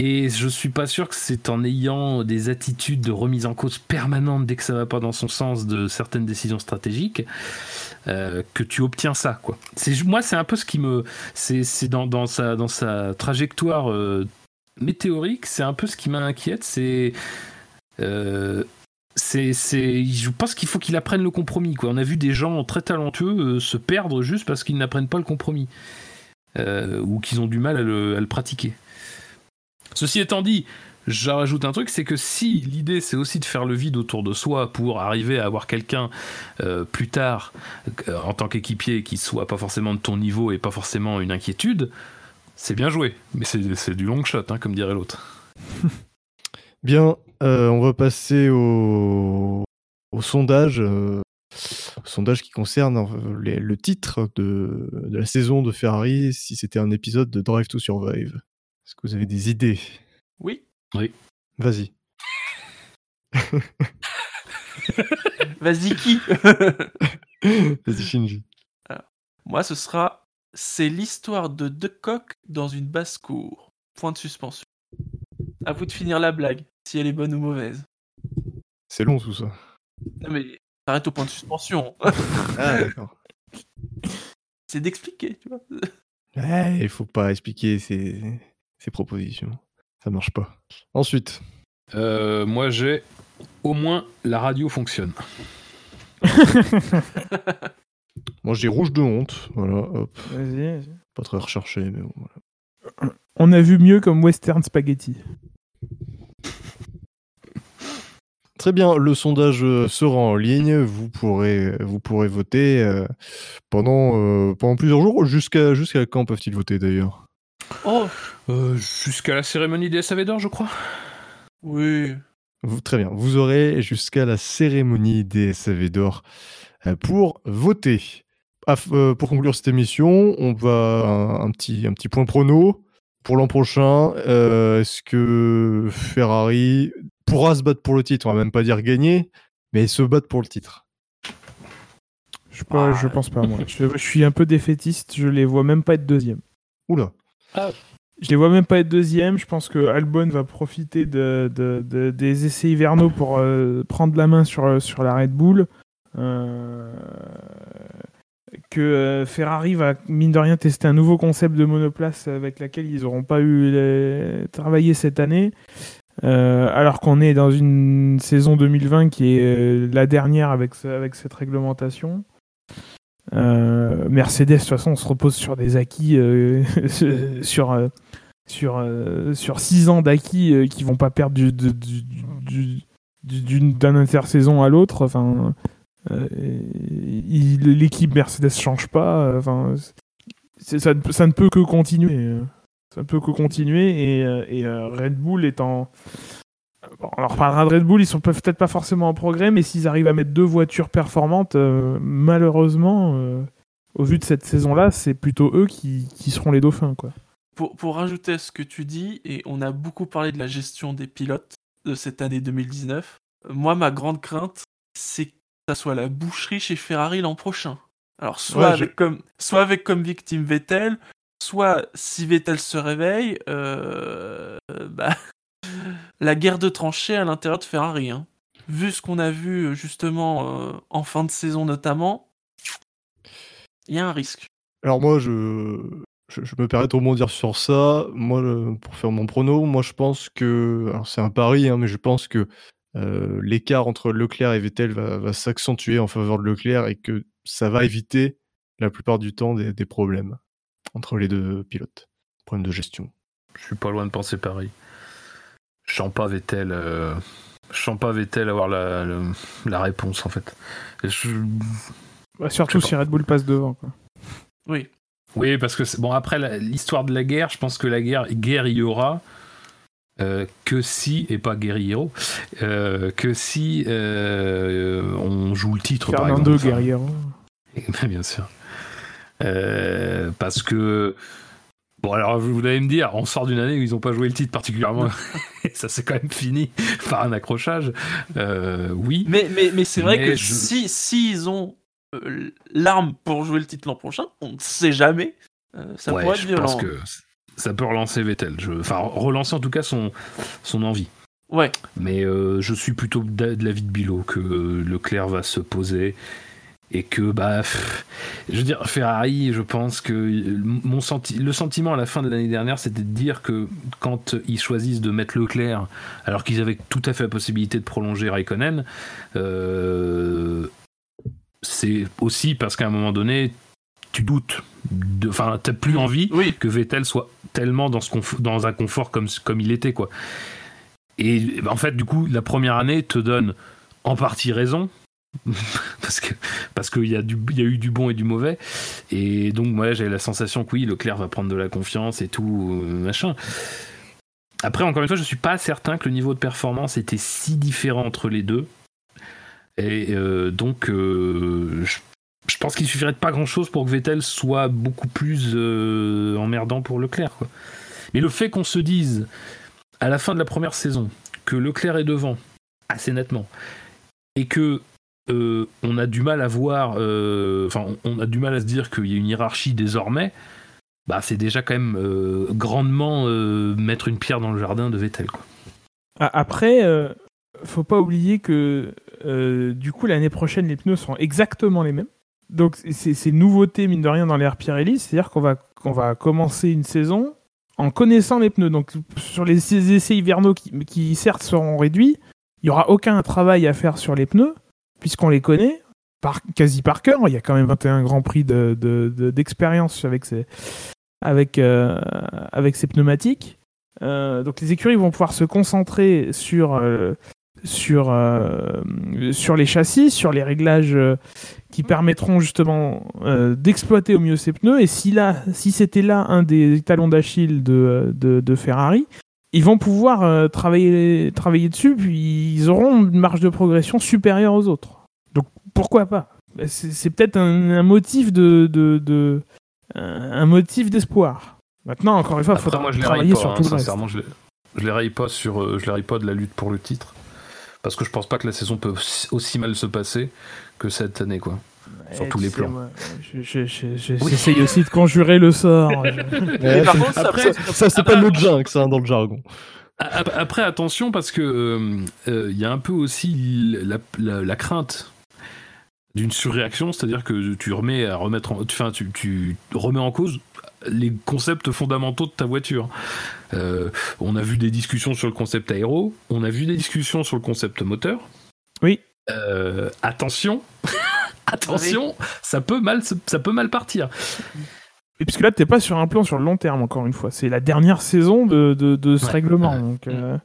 D: Et je suis pas sûr que c'est en ayant des attitudes de remise en cause permanente dès que ça va pas dans son sens de certaines décisions stratégiques euh, que tu obtiens ça quoi. C'est moi c'est un peu ce qui me c'est dans, dans sa dans sa trajectoire euh, météorique, c'est un peu ce qui m'inquiète, c'est euh, c'est, je pense qu'il faut qu'il apprenne le compromis. Quoi. On a vu des gens très talentueux euh, se perdre juste parce qu'ils n'apprennent pas le compromis. Euh, ou qu'ils ont du mal à le, pratiquer. Ceci étant dit, je rajoute un truc, c'est que si l'idée c'est aussi de faire le vide autour de soi pour arriver à avoir quelqu'un euh, plus tard euh, en tant qu'équipier qui soit pas forcément de ton niveau et pas forcément une inquiétude, c'est bien joué. Mais c'est, du long shot, hein, comme dirait l'autre. [LAUGHS]
A: Bien, on va passer au, sondage. Sondage qui concerne euh, les- le titre de, de la saison de Ferrari, si c'était un épisode de Drive to Survive. Est-ce que vous avez des idées?
B: Oui.
A: Vas-y. [LAUGHS]
B: Vas-y, qui? [LAUGHS]
A: Vas-y, Shinji.
B: Moi, ce sera c'est l'histoire de deux coqs dans une basse-cour. Point de suspension. À vous de finir la blague, si elle est bonne ou mauvaise.
A: C'est long tout ça.
B: Non mais t'arrêtes au point de suspension.
A: Ah, d'accord. [LAUGHS]
B: c'est d'expliquer, tu vois.
A: Ouais, il faut pas expliquer ses, ses propositions. Ça marche pas. Ensuite,
D: Euh, moi j'ai au moins la radio fonctionne. [LAUGHS] [LAUGHS]
A: moi j'ai rouge de honte. Voilà, hop.
C: Vas-y, vas-y.
A: Pas très recherché, mais bon. voilà.
C: On a vu mieux comme western spaghetti.
A: Très bien, le sondage euh, sera en ligne. Vous pourrez, vous pourrez voter euh, pendant, euh, pendant plusieurs jours. Jusqu'à jusqu'à quand peuvent-ils voter d'ailleurs?
B: Oh,
D: Euh, Jusqu'à la cérémonie des SAV d'or, je crois.
B: oui.
A: Vous- très bien. Vous aurez jusqu'à la cérémonie des SAV d'or pour voter. Ah, pour conclure cette émission, on va un, un petit, un petit point prono. Pour l'an prochain, euh, est-ce que Ferrari pourra se battre pour le titre On va même pas dire gagner, mais se battre pour le titre.
C: Je, pas, je pense pas, moi. [LAUGHS] Je, je suis un peu défaitiste, je les vois même pas être deuxième.
A: Oula.
C: Je les vois même pas être deuxième. Je pense que Albon va profiter de, de- de- des essais hivernaux pour euh, prendre la main sur, sur la Red Bull. Euh, que euh, Ferrari va, mine de rien, tester un nouveau concept de monoplace avec laquelle ils n'auront pas eu les- travaillé cette année. Euh, alors qu'on est dans une saison 2020 qui est euh, la dernière avec, avec cette réglementation. Euh, Mercedes, de toute façon, on se repose sur des acquis, [LAUGHS] sur, sur, sur six ans d'acquis qui vont pas perdre d'un intersaison à l'autre. Enfin, l'équipe Mercedes change pas. Enfin, ça, ça ne peut que continuer. Ça ne peut que continuer et, euh, et, euh, Red Bull étant Bon, on en reparlera de Red Bull, ils sont peut- peut-être pas forcément en progrès, mais s'ils arrivent à mettre deux voitures performantes, euh, malheureusement, euh, au vu de cette saison-là, c'est plutôt eux qui, qui seront les dauphins. Quoi.
B: Pour, pour rajouter à ce que tu dis, et on a beaucoup parlé de la gestion des pilotes de cette année 2019, euh, moi, ma grande crainte, c'est que ça soit la boucherie chez Ferrari l'an prochain. Alors, soit,
A: Ouais, je-
B: avec comme, soit avec comme victime Vettel, soit si Vettel se réveille, euh, bah, [LAUGHS] la guerre de tranchées à l'intérieur de Ferrari. hein. Vu ce qu'on a vu justement euh, en fin de saison notamment, il y a un risque.
A: Alors moi, je, me permets de rebondir sur ça. Moi, pour faire mon prono, moi je pense que, c'est un pari, hein, mais je pense que euh, l'écart entre Leclerc et Vettel va, s'accentuer en faveur de Leclerc et que ça va éviter la plupart du temps des problèmes entre les deux pilotes, problèmes de gestion.
D: Je suis pas loin de penser pareil. Pas Vettel. euh, Vettel avoir la, la réponse en fait? Je-
C: Bah, surtout
D: Je
C: si Red Bull passe devant. Quoi.
B: Oui.
D: Oui, parce que bon après l'histoire de la guerre, je pense que la guerre, guerre il y aura euh, que si et pas guerriero, euh, que si euh, on joue le titre par
C: Fernando
D: exemple.
C: Guerriero. [LAUGHS]
D: Bien sûr. Euh, parce que bon alors vous allez me dire, on sort d'une année où ils n'ont pas joué le titre particulièrement, et [LAUGHS] ça c'est quand même fini [LAUGHS] par un accrochage. Euh, oui.
B: Mais, mais, mais c'est vrai
D: Mais
B: que
D: je-
B: si, si ils ont euh, l'arme pour jouer le titre l'an prochain, on ne sait jamais. euh, ça
D: Ouais,
B: pourrait être
D: je
B: violent.
D: pense que ça peut relancer Vettel. Je- Enfin, relancer en tout cas son, son envie.
B: Ouais,
D: Mais je suis plutôt de, l'avis de Bilo que Leclerc va se poser et que bah pff, je veux dire Ferrari je pense que euh, mon senti le sentiment à la fin de l'année dernière c'était de dire que quand ils choisissent de mettre Leclerc alors qu'ils avaient tout à fait la possibilité de prolonger Raikkonen euh, c'est aussi parce qu'à un moment donné tu doutes enfin t'as plus envie
B: oui.
D: que Vettel soit tellement dans, ce dans un confort comme, comme il était quoi. Et bah, en fait du coup la première année te donne en partie raison [LAUGHS] parce que parce qu'il y a eu du bon et du mauvais et donc moi j'avais la sensation que oui Leclerc va prendre de la confiance et tout euh, machin. Après encore une fois je suis pas certain que le niveau de performance était si différent entre les deux et euh, donc euh, je pense qu'il suffirait pas grand chose pour que Vettel soit beaucoup plus emmerdant pour Leclerc. Quoi. Mais le fait qu'on se dise à la fin de la première saison que Leclerc est devant assez nettement et que euh, on a du mal à voir, euh, enfin on, a du mal à se dire qu'il y a une hiérarchie désormais. Bah, c'est déjà quand même euh, grandement mettre une pierre dans le jardin de Vettel.
C: Ah, Après, faut pas oublier que du coup l'année prochaine les pneus sont exactement les mêmes. Donc c'est nouveauté mine de rien dans l'ère Pirelli, c'est-à-dire qu'on va qu'on va commencer une saison en connaissant les pneus. Donc sur les essais hivernaux qui, qui certes seront réduits, il y aura aucun travail à faire sur les pneus puisqu'on les connaît par, quasi par cœur. Il y a quand même 21 grands prix de- de- de- d'expérience avec ces euh, pneumatiques. Euh, donc les écuries vont pouvoir se concentrer sur euh, les châssis, sur les réglages qui permettront justement d'exploiter au mieux ces pneus. Et si si c'était là un des talons d'Achille de Ferrari, ils vont pouvoir euh, travailler, travailler dessus, puis ils auront une marge de progression supérieure aux autres. Donc pourquoi pas? C'est c'est peut-être un, un motif de, de, de- un motif d'espoir. Maintenant, encore une fois, il faudra
D: moi, je
C: travailler
D: pas,
C: sur
D: hein,
C: tout le reste.
D: sincèrement, je je les raille pas sur, euh, je les raille pas de la lutte pour le titre, parce que je pense pas que la saison peut aussi- aussi mal se passer que cette année, quoi. Sur tous les plans.
C: je- J'essaye aussi de conjurer le sort. [LAUGHS] Je-
A: Ouais,
B: par
A: c'est-
B: contre, ça-
A: après, ça, ça, c'est pas le jinx hein, dans le jargon.
D: Ap- Après, attention, parce que euh, euh, il y a un peu aussi la, la- la crainte d'une surréaction, c'est-à-dire que tu remets à remettre, en, enfin, tu, tu remets en cause les concepts fondamentaux de ta voiture. Euh, on a vu des discussions sur le concept aéro, on a vu des discussions sur le concept moteur.
C: Oui.
D: Euh, [LAUGHS] attention, ça peut mal, se- ça peut mal partir.
C: Et puisque là, t'es pas sur un plan sur le long terme, encore une fois. C'est la dernière saison de, de, de ce
D: Ouais,
C: règlement. Donc, euh,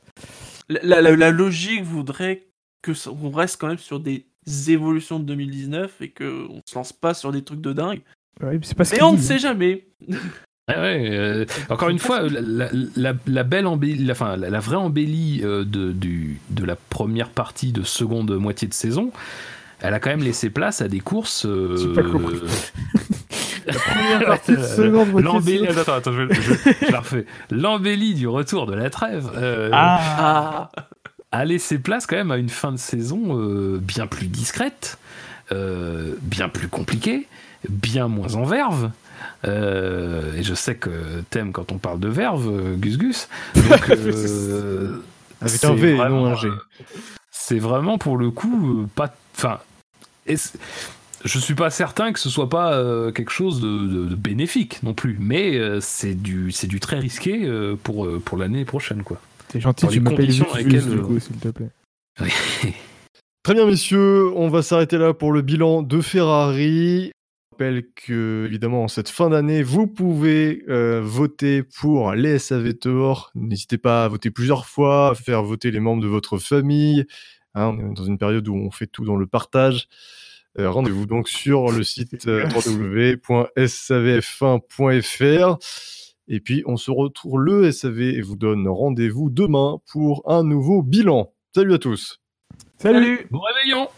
B: La, la- la logique voudrait que ça- on reste quand même sur des évolutions de 2019 et que on se lance pas sur des trucs de dingue.
C: ouais, c'est pas ce
B: Mais
C: qu'il
B: on ne sait jamais. [LAUGHS]
D: Ouais, ouais, euh, encore une fois, la, la- la- la belle embellie, la, enfin, la, la vraie embellie euh, de, du- de la première partie de seconde moitié de saison, elle a quand même laissé place à des courses. euh,
C: J'ai pas compris. [LAUGHS] La première [LAUGHS] partie de seconde moitié de
D: L'embellie,
C: saison.
D: attends, attends, je, je- je la refais. L'embellie du retour de la trêve euh,
C: Ah,
B: Ah,
D: a laissé place quand même à une fin de saison euh, bien plus discrète, euh, bien plus compliquée, bien moins en verve. Euh, et je sais que t'aimes quand on parle de verve, Gus Gus. Donc, euh,
A: Avec
D: c'est
A: un V et
D: vraiment,
A: non un G.
D: C'est vraiment pour le coup euh, pas. Enfin, je suis pas certain que ce soit pas euh, quelque chose de, de- de bénéfique non plus, mais euh, c'est du c'est du très risqué euh, pour euh, pour l'année prochaine quoi.
C: t'es gentil,
D: Dans
C: tu
D: les
C: m'appelles s'il te plaît. [LAUGHS]
A: Très bien, messieurs, on va s'arrêter là pour le bilan de Ferrari. Je rappelle que, évidemment, en cette fin d'année, vous pouvez euh, voter pour les SAV Tour. N'hésitez pas à voter plusieurs fois, à faire voter les membres de votre famille. Hein, on est dans une période où on fait tout dans le partage. Euh, Rendez-vous donc sur le site euh, [LAUGHS] www.savf1.fr. Et puis, on se retrouve le SAV et vous donne rendez-vous demain pour un nouveau bilan. Salut à tous
C: Salut
D: Bon réveillon